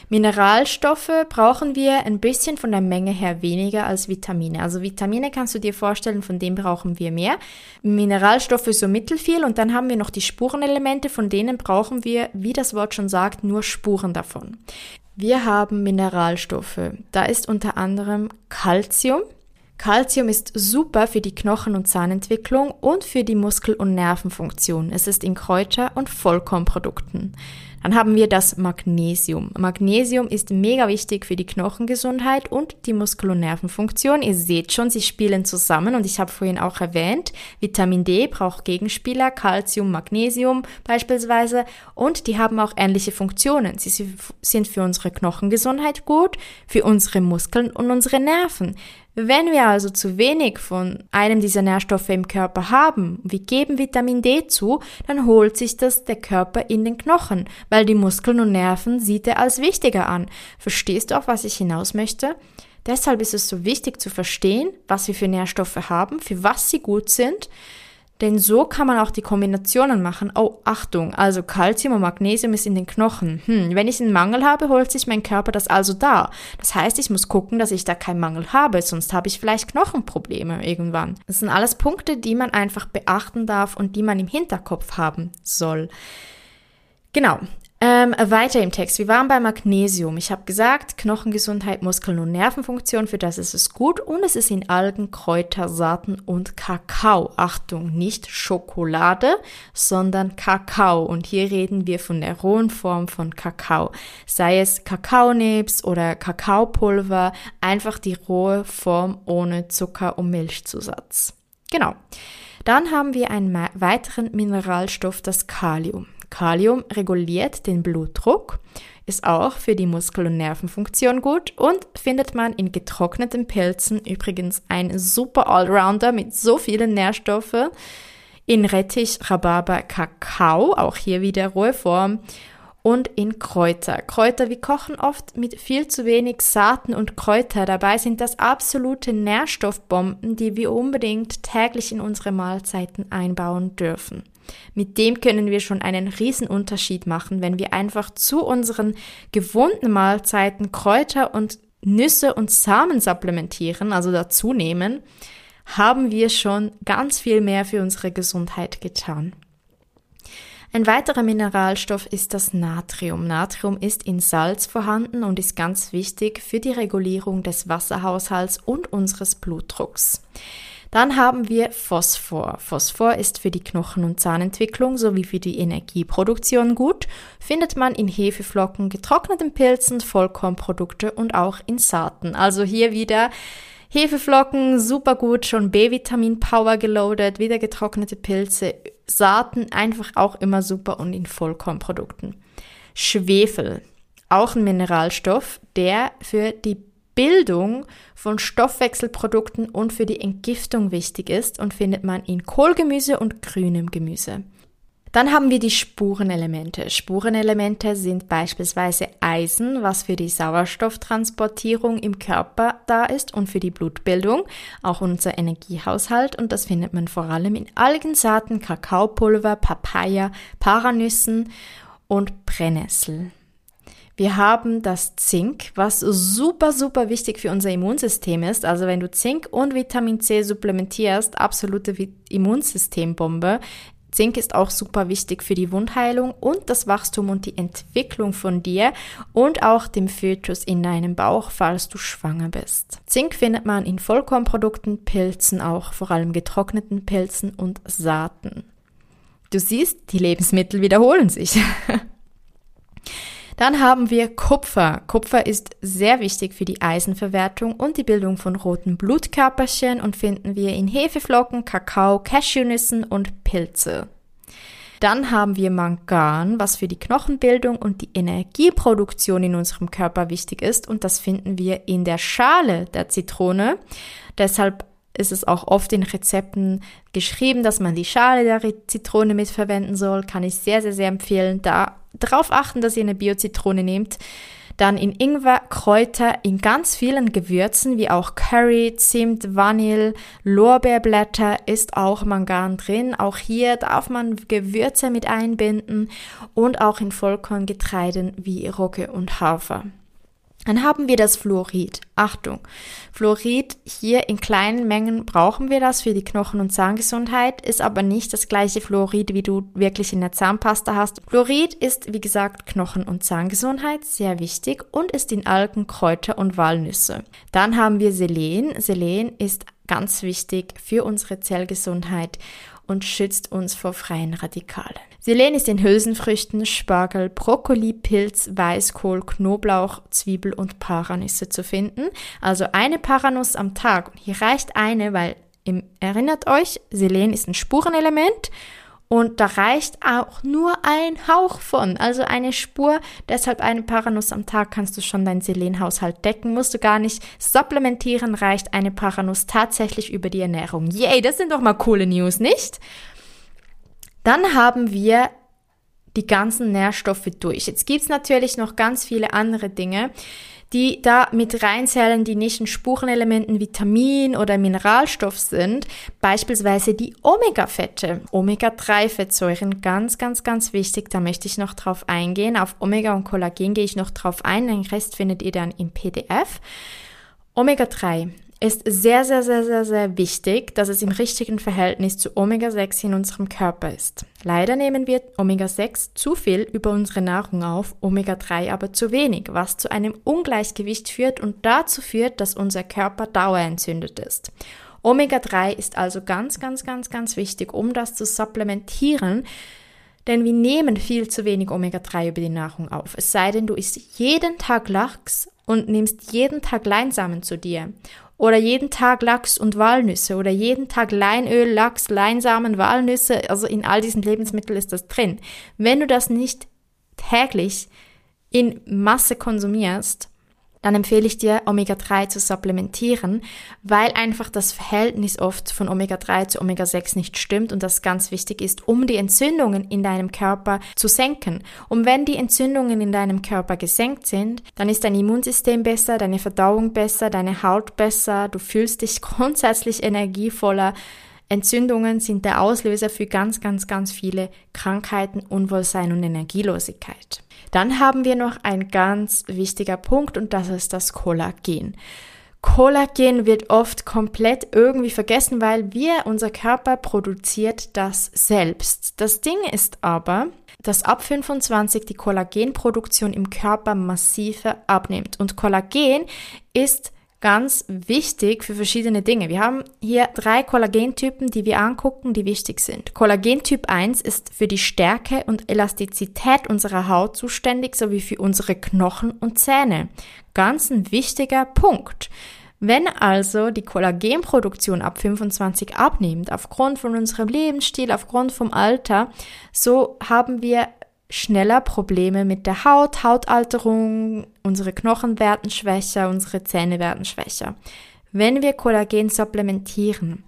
Mineralstoffe brauchen wir ein bisschen von der Menge her weniger als Vitamine. Also Vitamine kannst du dir vorstellen, von dem brauchen wir mehr. Mineralstoffe so mittelfiel und dann haben wir noch die Spurenelemente, von denen brauchen wir, wie das Wort schon sagt, nur Spuren davon. Wir haben Mineralstoffe. Da ist unter anderem Calcium, Calcium ist super für die Knochen- und Zahnentwicklung und für die Muskel- und Nervenfunktion. Es ist in Kräuter- und Vollkornprodukten. Dann haben wir das Magnesium. Magnesium ist mega wichtig für die Knochengesundheit und die Muskel- und Nervenfunktion. Ihr seht schon, sie spielen zusammen und ich habe vorhin auch erwähnt, Vitamin D braucht Gegenspieler, Calcium, Magnesium beispielsweise und die haben auch ähnliche Funktionen. Sie sind für unsere Knochengesundheit gut, für unsere Muskeln und unsere Nerven. Wenn wir also zu wenig von einem dieser Nährstoffe im Körper haben, wir geben Vitamin D zu, dann holt sich das der Körper in den Knochen, weil die Muskeln und Nerven sieht er als wichtiger an. Verstehst du auch, was ich hinaus möchte? Deshalb ist es so wichtig zu verstehen, was wir für Nährstoffe haben, für was sie gut sind, denn so kann man auch die Kombinationen machen. Oh, Achtung, also Calcium und Magnesium ist in den Knochen. Hm, wenn ich einen Mangel habe, holt sich mein Körper das also da. Das heißt, ich muss gucken, dass ich da keinen Mangel habe, sonst habe ich vielleicht Knochenprobleme irgendwann. Das sind alles Punkte, die man einfach beachten darf und die man im Hinterkopf haben soll. Genau. Ähm, weiter im Text. Wir waren bei Magnesium. Ich habe gesagt, Knochengesundheit, Muskeln- und Nervenfunktion, für das ist es gut. Und es ist in Algen, Kräuter, Saaten und Kakao. Achtung, nicht Schokolade, sondern Kakao. Und hier reden wir von der rohen Form von Kakao. Sei es Kakaonebs oder Kakaopulver, einfach die rohe Form ohne Zucker- und Milchzusatz. Genau. Dann haben wir einen weiteren Mineralstoff, das Kalium. Kalium reguliert den Blutdruck, ist auch für die Muskel- und Nervenfunktion gut und findet man in getrockneten Pilzen übrigens ein super Allrounder mit so vielen Nährstoffen. In Rettich, Rhabarber, Kakao, auch hier wieder rohe Form und in Kräuter. Kräuter, wir kochen oft mit viel zu wenig Saaten und Kräuter. Dabei sind das absolute Nährstoffbomben, die wir unbedingt täglich in unsere Mahlzeiten einbauen dürfen. Mit dem können wir schon einen riesen Unterschied machen, wenn wir einfach zu unseren gewohnten Mahlzeiten Kräuter und Nüsse und Samen supplementieren, also dazu nehmen, haben wir schon ganz viel mehr für unsere Gesundheit getan. Ein weiterer Mineralstoff ist das Natrium. Natrium ist in Salz vorhanden und ist ganz wichtig für die Regulierung des Wasserhaushalts und unseres Blutdrucks. Dann haben wir Phosphor. Phosphor ist für die Knochen- und Zahnentwicklung sowie für die Energieproduktion gut, findet man in Hefeflocken, getrockneten Pilzen, Vollkornprodukte und auch in Saaten. Also hier wieder Hefeflocken, super gut, schon B-Vitamin Power geloadet, wieder getrocknete Pilze, Saaten einfach auch immer super und in Vollkornprodukten. Schwefel, auch ein Mineralstoff, der für die Bildung von Stoffwechselprodukten und für die Entgiftung wichtig ist und findet man in Kohlgemüse und grünem Gemüse. Dann haben wir die Spurenelemente. Spurenelemente sind beispielsweise Eisen, was für die Sauerstofftransportierung im Körper da ist und für die Blutbildung, auch unser Energiehaushalt und das findet man vor allem in Algensaaten, Kakaopulver, Papaya, Paranüssen und Brennnessel. Wir haben das Zink, was super, super wichtig für unser Immunsystem ist. Also wenn du Zink und Vitamin C supplementierst, absolute Immunsystembombe. Zink ist auch super wichtig für die Wundheilung und das Wachstum und die Entwicklung von dir und auch dem Fötus in deinem Bauch, falls du schwanger bist. Zink findet man in Vollkornprodukten, Pilzen auch, vor allem getrockneten Pilzen und Saaten. Du siehst, die Lebensmittel wiederholen sich. Dann haben wir Kupfer. Kupfer ist sehr wichtig für die Eisenverwertung und die Bildung von roten Blutkörperchen und finden wir in Hefeflocken, Kakao, Cashewnüssen und Pilze. Dann haben wir Mangan, was für die Knochenbildung und die Energieproduktion in unserem Körper wichtig ist und das finden wir in der Schale der Zitrone. Deshalb ist es auch oft in Rezepten geschrieben, dass man die Schale der Zitrone mitverwenden soll. Kann ich sehr, sehr, sehr empfehlen. Da darauf achten, dass ihr eine Bio-Zitrone nehmt. Dann in Ingwer, Kräuter, in ganz vielen Gewürzen wie auch Curry, Zimt, Vanille, Lorbeerblätter ist auch Mangan drin. Auch hier darf man Gewürze mit einbinden und auch in Vollkorngetreiden wie Rogge und Hafer. Dann haben wir das Fluorid. Achtung, Fluorid hier in kleinen Mengen brauchen wir das für die Knochen- und Zahngesundheit, ist aber nicht das gleiche Fluorid, wie du wirklich in der Zahnpasta hast. Fluorid ist, wie gesagt, Knochen- und Zahngesundheit, sehr wichtig und ist in Algen, Kräuter und Walnüsse. Dann haben wir Selen. Selen ist ganz wichtig für unsere Zellgesundheit und schützt uns vor freien Radikalen. Selen ist in Hülsenfrüchten, Spargel, Brokkoli, Pilz, Weißkohl, Knoblauch, Zwiebel und Paranüsse zu finden. Also eine Paranuss am Tag. Und hier reicht eine, weil erinnert euch, Selen ist ein Spurenelement und da reicht auch nur ein Hauch von, also eine Spur. Deshalb eine Paranuss am Tag kannst du schon deinen Selenhaushalt decken. Musst du gar nicht supplementieren, reicht eine Paranuss tatsächlich über die Ernährung. Yay, das sind doch mal coole News, nicht? Dann haben wir die ganzen Nährstoffe durch. Jetzt gibt's natürlich noch ganz viele andere Dinge, die da mit reinzählen, die nicht in Spurenelementen Vitamin oder Mineralstoff sind, beispielsweise die Omega-Fette, Omega-3-Fettsäuren, ganz, ganz, ganz wichtig, da möchte ich noch drauf eingehen. Auf Omega und Kollagen gehe ich noch drauf ein, den Rest findet ihr dann im PDF. Omega-3 ist sehr, sehr, sehr, sehr, sehr wichtig, dass es im richtigen Verhältnis zu Omega-6 in unserem Körper ist. Leider nehmen wir Omega-6 zu viel über unsere Nahrung auf, Omega-3 aber zu wenig, was zu einem Ungleichgewicht führt und dazu führt, dass unser Körper dauerentzündet ist. Omega-3 ist also ganz, ganz, ganz, ganz wichtig, um das zu supplementieren, denn wir nehmen viel zu wenig Omega-3 über die Nahrung auf. Es sei denn, du isst jeden Tag Lachs und nimmst jeden Tag Leinsamen zu dir oder jeden Tag Lachs und Walnüsse oder jeden Tag Leinöl, Lachs, Leinsamen, Walnüsse, also in all diesen Lebensmitteln ist das drin. Wenn du das nicht täglich in Masse konsumierst, dann empfehle ich dir, Omega-3 zu supplementieren, weil einfach das Verhältnis oft von Omega-3 zu Omega-6 nicht stimmt und das ganz wichtig ist, um die Entzündungen in deinem Körper zu senken. Und wenn die Entzündungen in deinem Körper gesenkt sind, dann ist dein Immunsystem besser, deine Verdauung besser, deine Haut besser, du fühlst dich grundsätzlich energievoller, Entzündungen sind der Auslöser für ganz, ganz, ganz viele Krankheiten, Unwohlsein und Energielosigkeit. Dann haben wir noch ein ganz wichtiger Punkt und das ist das Kollagen. Kollagen wird oft komplett irgendwie vergessen, weil wir, unser Körper produziert das selbst. Das Ding ist aber, dass ab 25 die Kollagenproduktion im Körper massiver abnimmt. Und Kollagen ist ganz wichtig für verschiedene Dinge. Wir haben hier drei Kollagentypen, die wir angucken, die wichtig sind. Kollagentyp 1 ist für die Stärke und Elastizität unserer Haut zuständig, sowie für unsere Knochen und Zähne. Ganz ein wichtiger Punkt. Wenn also die Kollagenproduktion ab 25 abnimmt, aufgrund von unserem Lebensstil, aufgrund vom Alter, so haben wir schneller Probleme mit der Haut, Hautalterung, unsere Knochen werden schwächer, unsere Zähne werden schwächer. Wenn wir Kollagen supplementieren,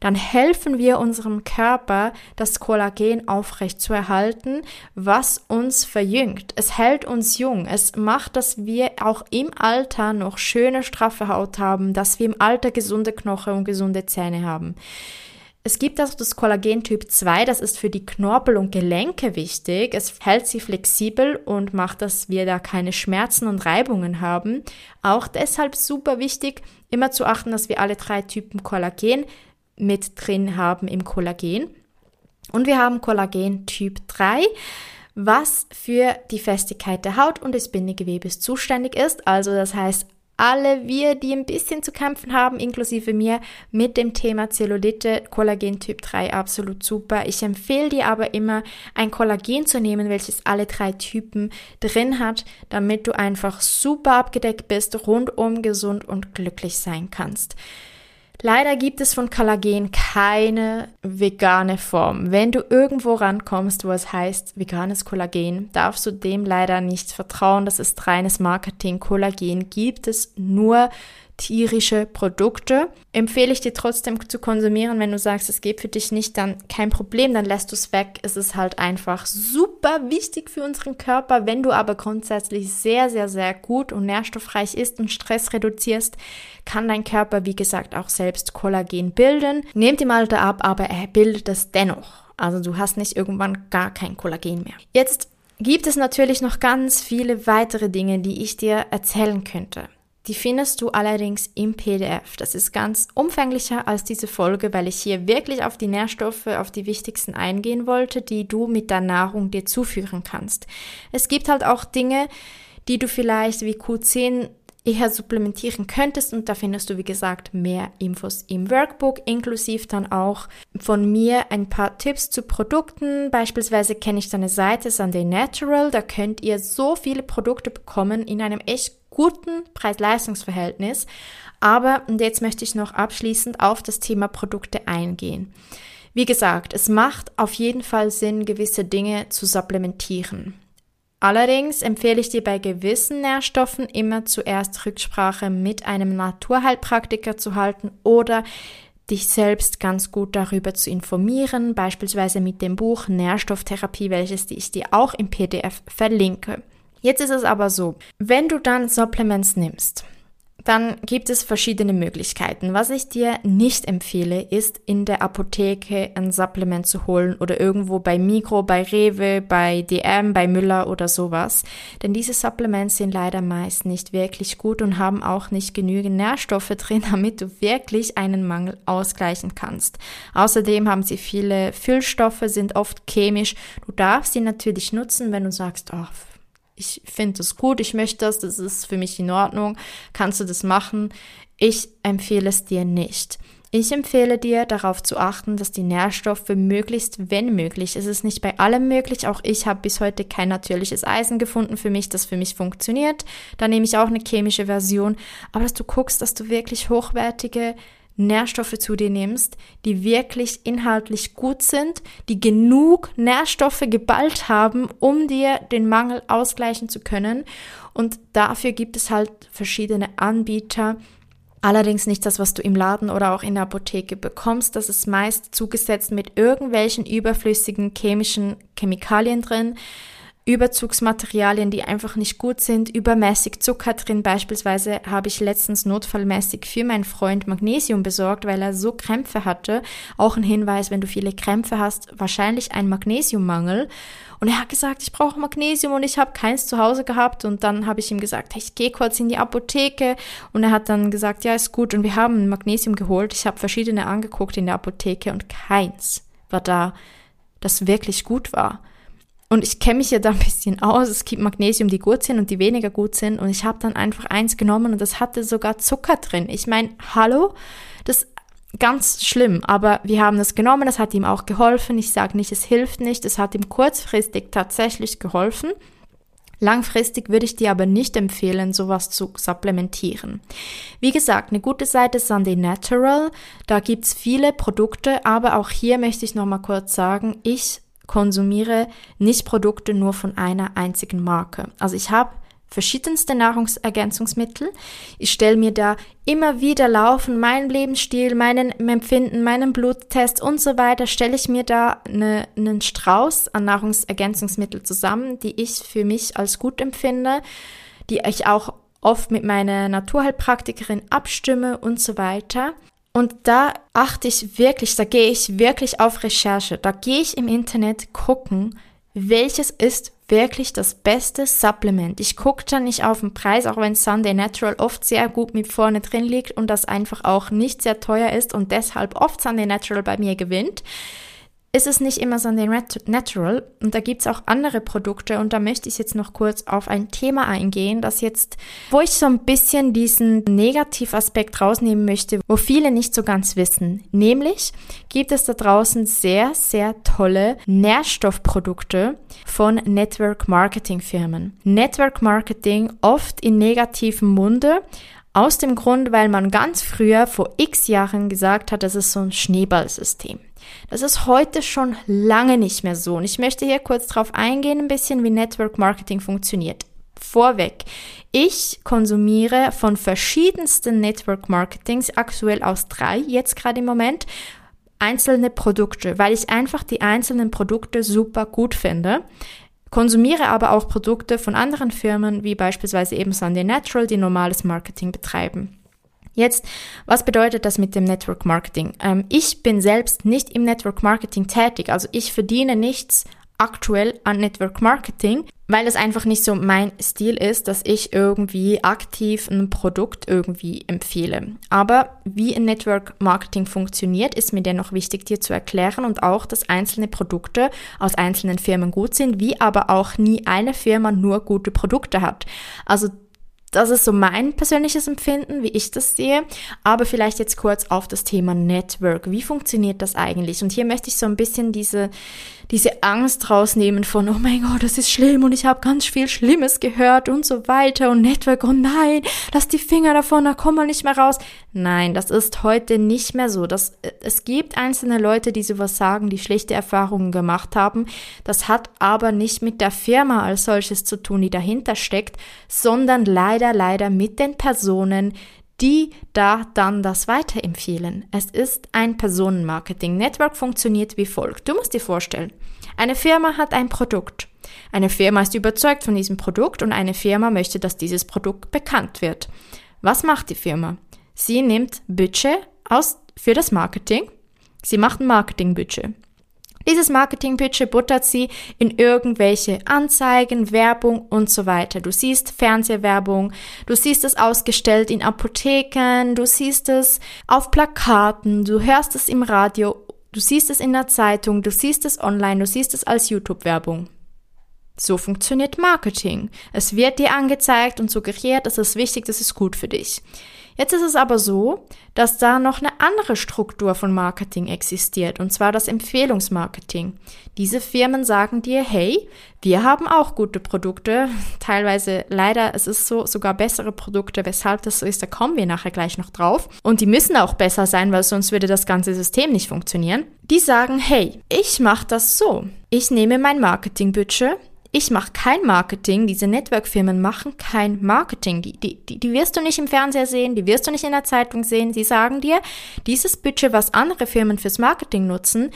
dann helfen wir unserem Körper, das Kollagen aufrecht zu erhalten, was uns verjüngt. Es hält uns jung. Es macht, dass wir auch im Alter noch schöne, straffe Haut haben, dass wir im Alter gesunde Knochen und gesunde Zähne haben. Es gibt also das Kollagen Typ 2, das ist für die Knorpel und Gelenke wichtig. Es hält sie flexibel und macht, dass wir da keine Schmerzen und Reibungen haben. Auch deshalb super wichtig, immer zu achten, dass wir alle drei Typen Kollagen mit drin haben im Kollagen. Und wir haben Kollagen Typ 3 was für die Festigkeit der Haut und des Bindegewebes zuständig ist. Also das heißt, alle wir, die ein bisschen zu kämpfen haben, inklusive mir, mit dem Thema Zellulite, Kollagen Typ 3 absolut super. Ich empfehle dir aber immer, ein Kollagen zu nehmen, welches alle drei Typen drin hat, damit du einfach super abgedeckt bist, rundum gesund und glücklich sein kannst. Leider gibt es von Kollagen keine vegane Form. Wenn du irgendwo rankommst, wo es heißt veganes Kollagen, darfst du dem leider nicht vertrauen. Das ist reines Marketing. Kollagen gibt es nur tierische Produkte. Empfehle ich dir trotzdem zu konsumieren, wenn du sagst, es geht für dich nicht, dann kein Problem, dann lässt du es weg. Es ist halt einfach super wichtig für unseren Körper. Wenn du aber grundsätzlich sehr, sehr, sehr gut und nährstoffreich isst und Stress reduzierst, kann dein Körper, wie gesagt, auch selbst Kollagen bilden. Nehmt im Alter ab, aber er bildet es dennoch. Also du hast nicht irgendwann gar kein Kollagen mehr. Jetzt gibt es natürlich noch ganz viele weitere Dinge, die ich dir erzählen könnte. Die findest du allerdings im PDF. Das ist ganz umfänglicher als diese Folge, weil ich hier wirklich auf die Nährstoffe, auf die wichtigsten eingehen wollte, die du mit der Nahrung dir zuführen kannst. Es gibt halt auch Dinge, die du vielleicht wie Q10 eher supplementieren könntest. Und da findest du, wie gesagt, mehr Infos im Workbook, inklusive dann auch von mir ein paar Tipps zu Produkten. Beispielsweise kenne ich deine Seite Sunday Natural. Da könnt ihr so viele Produkte bekommen in einem echt guten Preis-Leistungs-Verhältnis. Aber, und jetzt möchte ich noch abschließend auf das Thema Produkte eingehen. Wie gesagt, es macht auf jeden Fall Sinn, gewisse Dinge zu supplementieren. Allerdings empfehle ich dir bei gewissen Nährstoffen immer zuerst Rücksprache mit einem Naturheilpraktiker zu halten oder dich selbst ganz gut darüber zu informieren, beispielsweise mit dem Buch Nährstofftherapie, welches ich dir auch im PDF verlinke. Jetzt ist es aber so, wenn du dann Supplements nimmst, dann gibt es verschiedene Möglichkeiten. Was ich dir nicht empfehle, ist in der Apotheke ein Supplement zu holen oder irgendwo bei Mikro, bei Rewe, bei DM, bei Müller oder sowas. Denn diese Supplements sind leider meist nicht wirklich gut und haben auch nicht genügend Nährstoffe drin, damit du wirklich einen Mangel ausgleichen kannst. Außerdem haben sie viele Füllstoffe, sind oft chemisch. Du darfst sie natürlich nutzen, wenn du sagst, oh, ich finde das gut, ich möchte das, das ist für mich in Ordnung, kannst du das machen? Ich empfehle es dir nicht. Ich empfehle dir darauf zu achten, dass die Nährstoffe möglichst, wenn möglich, es ist nicht bei allem möglich, auch ich habe bis heute kein natürliches Eisen gefunden für mich, das für mich funktioniert. Da nehme ich auch eine chemische Version, aber dass du guckst, dass du wirklich hochwertige Nährstoffe zu dir nimmst, die wirklich inhaltlich gut sind, die genug Nährstoffe geballt haben, um dir den Mangel ausgleichen zu können. Und dafür gibt es halt verschiedene Anbieter. Allerdings nicht das, was du im Laden oder auch in der Apotheke bekommst. Das ist meist zugesetzt mit irgendwelchen überflüssigen chemischen Chemikalien drin. Überzugsmaterialien, die einfach nicht gut sind, übermäßig Zucker drin. Beispielsweise habe ich letztens notfallmäßig für meinen Freund Magnesium besorgt, weil er so Krämpfe hatte. Auch ein Hinweis, wenn du viele Krämpfe hast, wahrscheinlich ein Magnesiummangel. Und er hat gesagt, ich brauche Magnesium und ich habe keins zu Hause gehabt. Und dann habe ich ihm gesagt, ich gehe kurz in die Apotheke. Und er hat dann gesagt, ja, ist gut. Und wir haben Magnesium geholt. Ich habe verschiedene angeguckt in der Apotheke und keins war da, das wirklich gut war. Und ich kenne mich ja da ein bisschen aus. Es gibt Magnesium, die gut sind und die weniger gut sind. Und ich habe dann einfach eins genommen und das hatte sogar Zucker drin. Ich meine, hallo, das ist ganz schlimm. Aber wir haben das genommen, das hat ihm auch geholfen. Ich sage nicht, es hilft nicht. Es hat ihm kurzfristig tatsächlich geholfen. Langfristig würde ich dir aber nicht empfehlen, sowas zu supplementieren. Wie gesagt, eine gute Seite ist Sunday Natural. Da gibt's viele Produkte, aber auch hier möchte ich nochmal kurz sagen, ich konsumiere nicht Produkte nur von einer einzigen Marke. Also ich habe verschiedenste Nahrungsergänzungsmittel. Ich stelle mir da immer wieder laufen, meinen Lebensstil, meinen Empfinden, meinen Bluttest und so weiter, stelle ich mir da eine, einen Strauß an Nahrungsergänzungsmittel zusammen, die ich für mich als gut empfinde, die ich auch oft mit meiner Naturheilpraktikerin abstimme und so weiter. Und da achte ich wirklich, da gehe ich wirklich auf Recherche. Da gehe ich im Internet gucken, welches ist wirklich das beste Supplement. Ich gucke dann nicht auf den Preis, auch wenn Sunday Natural oft sehr gut mit vorne drin liegt und das einfach auch nicht sehr teuer ist und deshalb oft Sunday Natural bei mir gewinnt ist es nicht immer Sunday Natural und da gibt's auch andere Produkte und da möchte ich jetzt noch kurz auf ein Thema eingehen, das jetzt, wo ich so ein bisschen diesen Negativaspekt rausnehmen möchte, wo viele nicht so ganz wissen. Nämlich gibt es da draußen sehr, sehr tolle Nährstoffprodukte von Network Marketing Firmen. Network Marketing oft in negativem Munde, aus dem Grund, weil man ganz früher vor x Jahren gesagt hat, das ist so ein Schneeballsystem. Das ist heute schon lange nicht mehr so. Und ich möchte hier kurz drauf eingehen, ein bisschen, wie Network Marketing funktioniert. Vorweg, ich konsumiere von verschiedensten Network Marketings, aktuell aus drei, jetzt gerade im Moment, einzelne Produkte, weil ich einfach die einzelnen Produkte super gut finde. Konsumiere aber auch Produkte von anderen Firmen, wie beispielsweise eben Sunday Natural, die normales Marketing betreiben. Jetzt, was bedeutet das mit dem Network Marketing? Ähm, ich bin selbst nicht im Network Marketing tätig, also ich verdiene nichts aktuell an Network Marketing, weil es einfach nicht so mein Stil ist, dass ich irgendwie aktiv ein Produkt irgendwie empfehle. Aber wie ein Network Marketing funktioniert, ist mir dennoch wichtig dir zu erklären und auch, dass einzelne Produkte aus einzelnen Firmen gut sind, wie aber auch nie eine Firma nur gute Produkte hat. Also Das ist so mein persönliches Empfinden, wie ich das sehe. Aber vielleicht jetzt kurz auf das Thema Network. Wie funktioniert das eigentlich? Und hier möchte ich so ein bisschen diese, diese Angst rausnehmen von, oh mein Gott, das ist schlimm und ich habe ganz viel Schlimmes gehört und so weiter und Network, oh nein, lass die Finger davon, da kommen wir nicht mehr raus. Nein, das ist heute nicht mehr so. Das, es gibt einzelne Leute, die sowas sagen, die schlechte Erfahrungen gemacht haben. Das hat aber nicht mit der Firma als solches zu tun, die dahinter steckt, sondern leider, leider mit den Personen, die da dann das weiterempfehlen. Es ist ein Personenmarketing-Network, funktioniert wie folgt. Du musst dir vorstellen, eine Firma hat ein Produkt. Eine Firma ist überzeugt von diesem Produkt und eine Firma möchte, dass dieses Produkt bekannt wird. Was macht die Firma? Sie nimmt Budget aus für das Marketing. Sie macht ein Marketingbudget. Dieses Marketingbudget buttert sie in irgendwelche Anzeigen, Werbung und so weiter. Du siehst Fernsehwerbung, du siehst es ausgestellt in Apotheken, du siehst es auf Plakaten, du hörst es im Radio, du siehst es in der Zeitung, du siehst es online, du siehst es als YouTube-Werbung. So funktioniert Marketing. Es wird dir angezeigt und suggeriert, es ist wichtig, das ist gut für dich. Jetzt ist es aber so, dass da noch eine andere Struktur von Marketing existiert, und zwar das Empfehlungsmarketing. Diese Firmen sagen dir, hey, wir haben auch gute Produkte, teilweise leider, es ist so, sogar bessere Produkte, weshalb das so ist, da kommen wir nachher gleich noch drauf. Und die müssen auch besser sein, weil sonst würde das ganze System nicht funktionieren. Die sagen, hey, ich mache das so. Ich nehme mein Marketingbudget, ich mache kein Marketing, diese Network-Firmen machen kein Marketing. Die, die, die, die wirst du nicht im Fernseher sehen, die wirst du nicht in der Zeitung sehen. Sie sagen dir, dieses Budget, was andere Firmen fürs Marketing nutzen,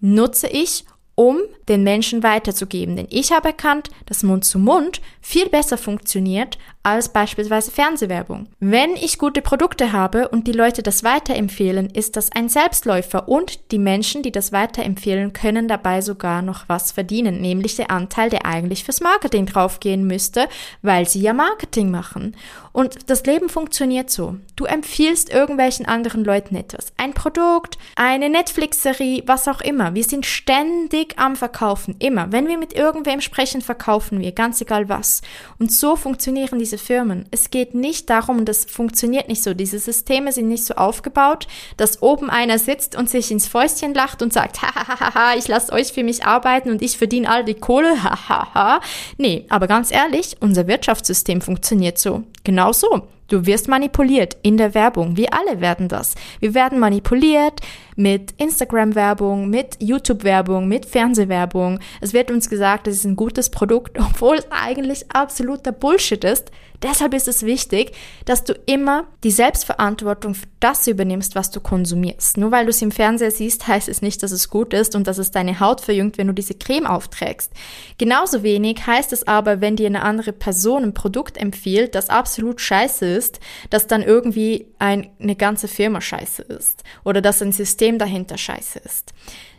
nutze ich, um den Menschen weiterzugeben. Denn ich habe erkannt, dass Mund zu Mund viel besser funktioniert als beispielsweise Fernsehwerbung. Wenn ich gute Produkte habe und die Leute das weiterempfehlen, ist das ein Selbstläufer und die Menschen, die das weiterempfehlen, können dabei sogar noch was verdienen, nämlich der Anteil, der eigentlich fürs Marketing draufgehen müsste, weil sie ja Marketing machen. Und das Leben funktioniert so. Du empfiehlst irgendwelchen anderen Leuten etwas. Ein Produkt, eine Netflix-Serie, was auch immer. Wir sind ständig am Verkaufen. Immer. Wenn wir mit irgendwem sprechen, verkaufen wir. Ganz egal was. Und so funktionieren diese diese Firmen. Es geht nicht darum, das funktioniert nicht so. Diese Systeme sind nicht so aufgebaut, dass oben einer sitzt und sich ins Fäustchen lacht und sagt, hahaha, ich lasse euch für mich arbeiten und ich verdiene all die Kohle, hahaha. nee, aber ganz ehrlich, unser Wirtschaftssystem funktioniert so. Genau so. Du wirst manipuliert in der Werbung. Wir alle werden das. Wir werden manipuliert mit Instagram-Werbung, mit YouTube-Werbung, mit Fernsehwerbung. Es wird uns gesagt, es ist ein gutes Produkt, obwohl es eigentlich absoluter Bullshit ist. Deshalb ist es wichtig, dass du immer die Selbstverantwortung für das übernimmst, was du konsumierst. Nur weil du es im Fernseher siehst, heißt es nicht, dass es gut ist und dass es deine Haut verjüngt, wenn du diese Creme aufträgst. Genauso wenig heißt es aber, wenn dir eine andere Person ein Produkt empfiehlt, das absolut scheiße ist, dass dann irgendwie ein, eine ganze Firma scheiße ist oder dass ein System dahinter scheiße ist.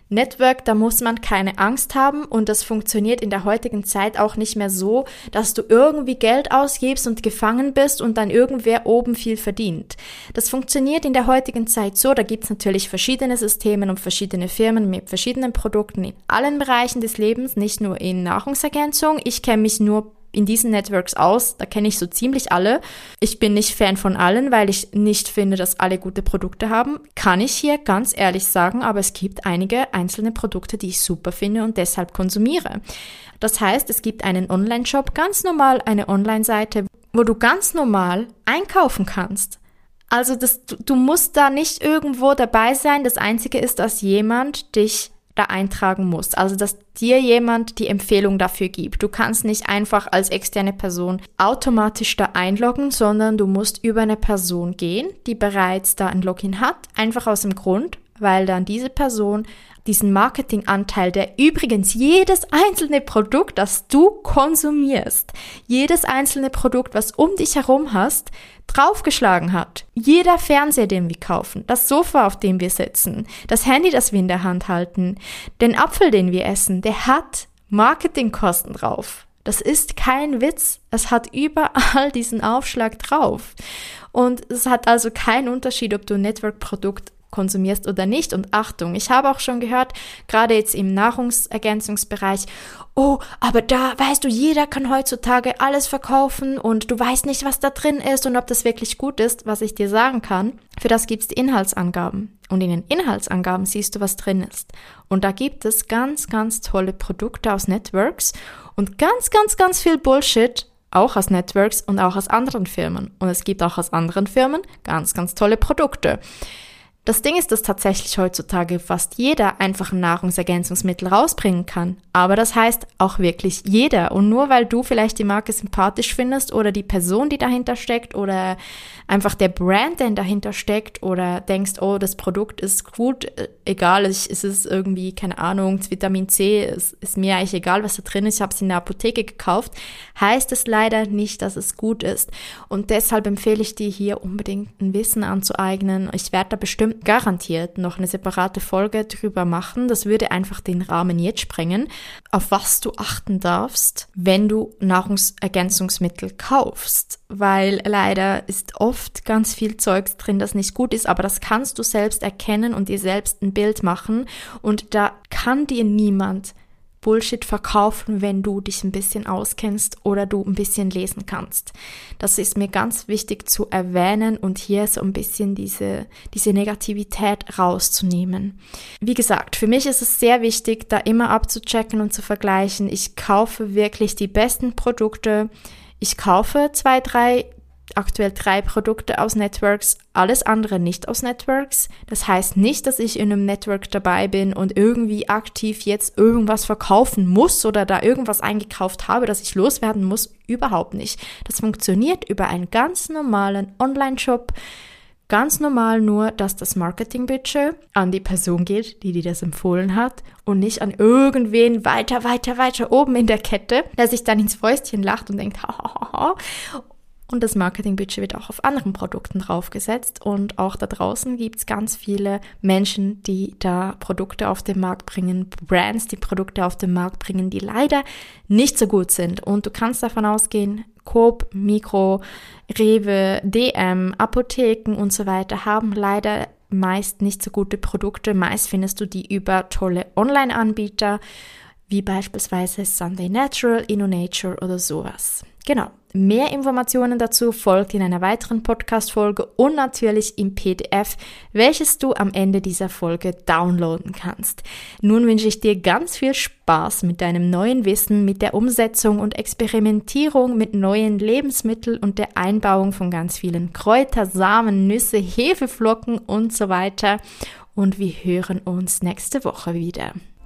Network, da muss man keine Angst haben und das funktioniert in der heutigen Zeit auch nicht mehr so, dass du irgendwie Geld ausgibst und gefangen bist und dann irgendwer oben viel verdient. Das funktioniert in der heutigen Zeit so, da gibt's natürlich verschiedene Systeme und verschiedene Firmen mit verschiedenen Produkten in allen Bereichen des Lebens, nicht nur in Nahrungsergänzung. Ich kenne mich nur in diesen Networks aus. Da kenne ich so ziemlich alle. Ich bin nicht Fan von allen, weil ich nicht finde, dass alle gute Produkte haben. Kann ich hier ganz ehrlich sagen, aber es gibt einige einzelne Produkte, die ich super finde und deshalb konsumiere. Das heißt, es gibt einen Online-Shop, ganz normal eine Online-Seite, wo du ganz normal einkaufen kannst. Also das, du, musst da nicht irgendwo dabei sein. Das Einzige ist, dass jemand dich da eintragen musst. Also, dass dir jemand die Empfehlung dafür gibt. Du kannst nicht einfach als externe Person automatisch da einloggen, sondern du musst über eine Person gehen, die bereits da ein Login hat. Einfach aus dem Grund, weil dann diese Person diesen Marketinganteil, der übrigens jedes einzelne Produkt, das du konsumierst, jedes einzelne Produkt, was um dich herum hast, draufgeschlagen hat. Jeder Fernseher, den wir kaufen, das Sofa, auf dem wir sitzen, das Handy, das wir in der Hand halten, den Apfel, den wir essen, der hat Marketingkosten drauf. Das ist kein Witz. Es hat überall diesen Aufschlag drauf. Und es hat also keinen Unterschied, ob du ein Network-Produkt konsumierst oder nicht. Und Achtung, ich habe auch schon gehört, gerade jetzt im Nahrungsergänzungsbereich, oh, aber da weißt du, jeder kann heutzutage alles verkaufen und du weißt nicht, was da drin ist und ob das wirklich gut ist, was ich dir sagen kann. Für das gibt es die Inhaltsangaben. Und in den Inhaltsangaben siehst du, was drin ist. Und da gibt es ganz, ganz tolle Produkte aus Networks und ganz, ganz, ganz viel Bullshit, auch aus Networks und auch aus anderen Firmen. Und es gibt auch aus anderen Firmen ganz, ganz tolle Produkte. Das Ding ist, dass tatsächlich heutzutage fast jeder einfach ein Nahrungsergänzungsmittel rausbringen kann. Aber das heißt auch wirklich jeder. Und nur weil du vielleicht die Marke sympathisch findest oder die Person, die dahinter steckt oder einfach der Brand, der dahinter steckt oder denkst, oh, das Produkt ist gut, äh, egal, ist es irgendwie, keine Ahnung, Vitamin C, ist, ist mir eigentlich egal, was da drin ist, ich habe es in der Apotheke gekauft, heißt es leider nicht, dass es gut ist. Und deshalb empfehle ich dir hier unbedingt ein Wissen anzueignen. Ich werde da bestimmt garantiert noch eine separate Folge drüber machen. Das würde einfach den Rahmen jetzt sprengen, auf was du achten darfst, wenn du Nahrungsergänzungsmittel kaufst. Weil leider ist oft ganz viel Zeugs drin, das nicht gut ist, aber das kannst du selbst erkennen und dir selbst ein Bild machen. Und da kann dir niemand Bullshit verkaufen, wenn du dich ein bisschen auskennst oder du ein bisschen lesen kannst. Das ist mir ganz wichtig zu erwähnen und hier so ein bisschen diese, diese Negativität rauszunehmen. Wie gesagt, für mich ist es sehr wichtig, da immer abzuchecken und zu vergleichen. Ich kaufe wirklich die besten Produkte. Ich kaufe zwei, drei aktuell drei Produkte aus Networks, alles andere nicht aus Networks. Das heißt nicht, dass ich in einem Network dabei bin und irgendwie aktiv jetzt irgendwas verkaufen muss oder da irgendwas eingekauft habe, das ich loswerden muss. Überhaupt nicht. Das funktioniert über einen ganz normalen Online-Shop. Ganz normal nur, dass das Marketingbudget an die Person geht, die dir das empfohlen hat und nicht an irgendwen weiter, weiter, weiter oben in der Kette, der sich dann ins Fäustchen lacht und denkt, hahaha. Und das Marketingbudget wird auch auf anderen Produkten draufgesetzt. Und auch da draußen gibt es ganz viele Menschen, die da Produkte auf den Markt bringen, Brands, die Produkte auf den Markt bringen, die leider nicht so gut sind. Und du kannst davon ausgehen, Coop, Mikro, Rewe, DM, Apotheken und so weiter haben leider meist nicht so gute Produkte. Meist findest du die über tolle Online-Anbieter, wie beispielsweise Sunday Natural, InnoNature oder sowas. Genau. Mehr Informationen dazu folgt in einer weiteren Podcast-Folge und natürlich im PDF, welches du am Ende dieser Folge downloaden kannst. Nun wünsche ich dir ganz viel Spaß mit deinem neuen Wissen, mit der Umsetzung und Experimentierung mit neuen Lebensmitteln und der Einbauung von ganz vielen Kräuter, Samen, Nüsse, Hefeflocken und so weiter. Und wir hören uns nächste Woche wieder.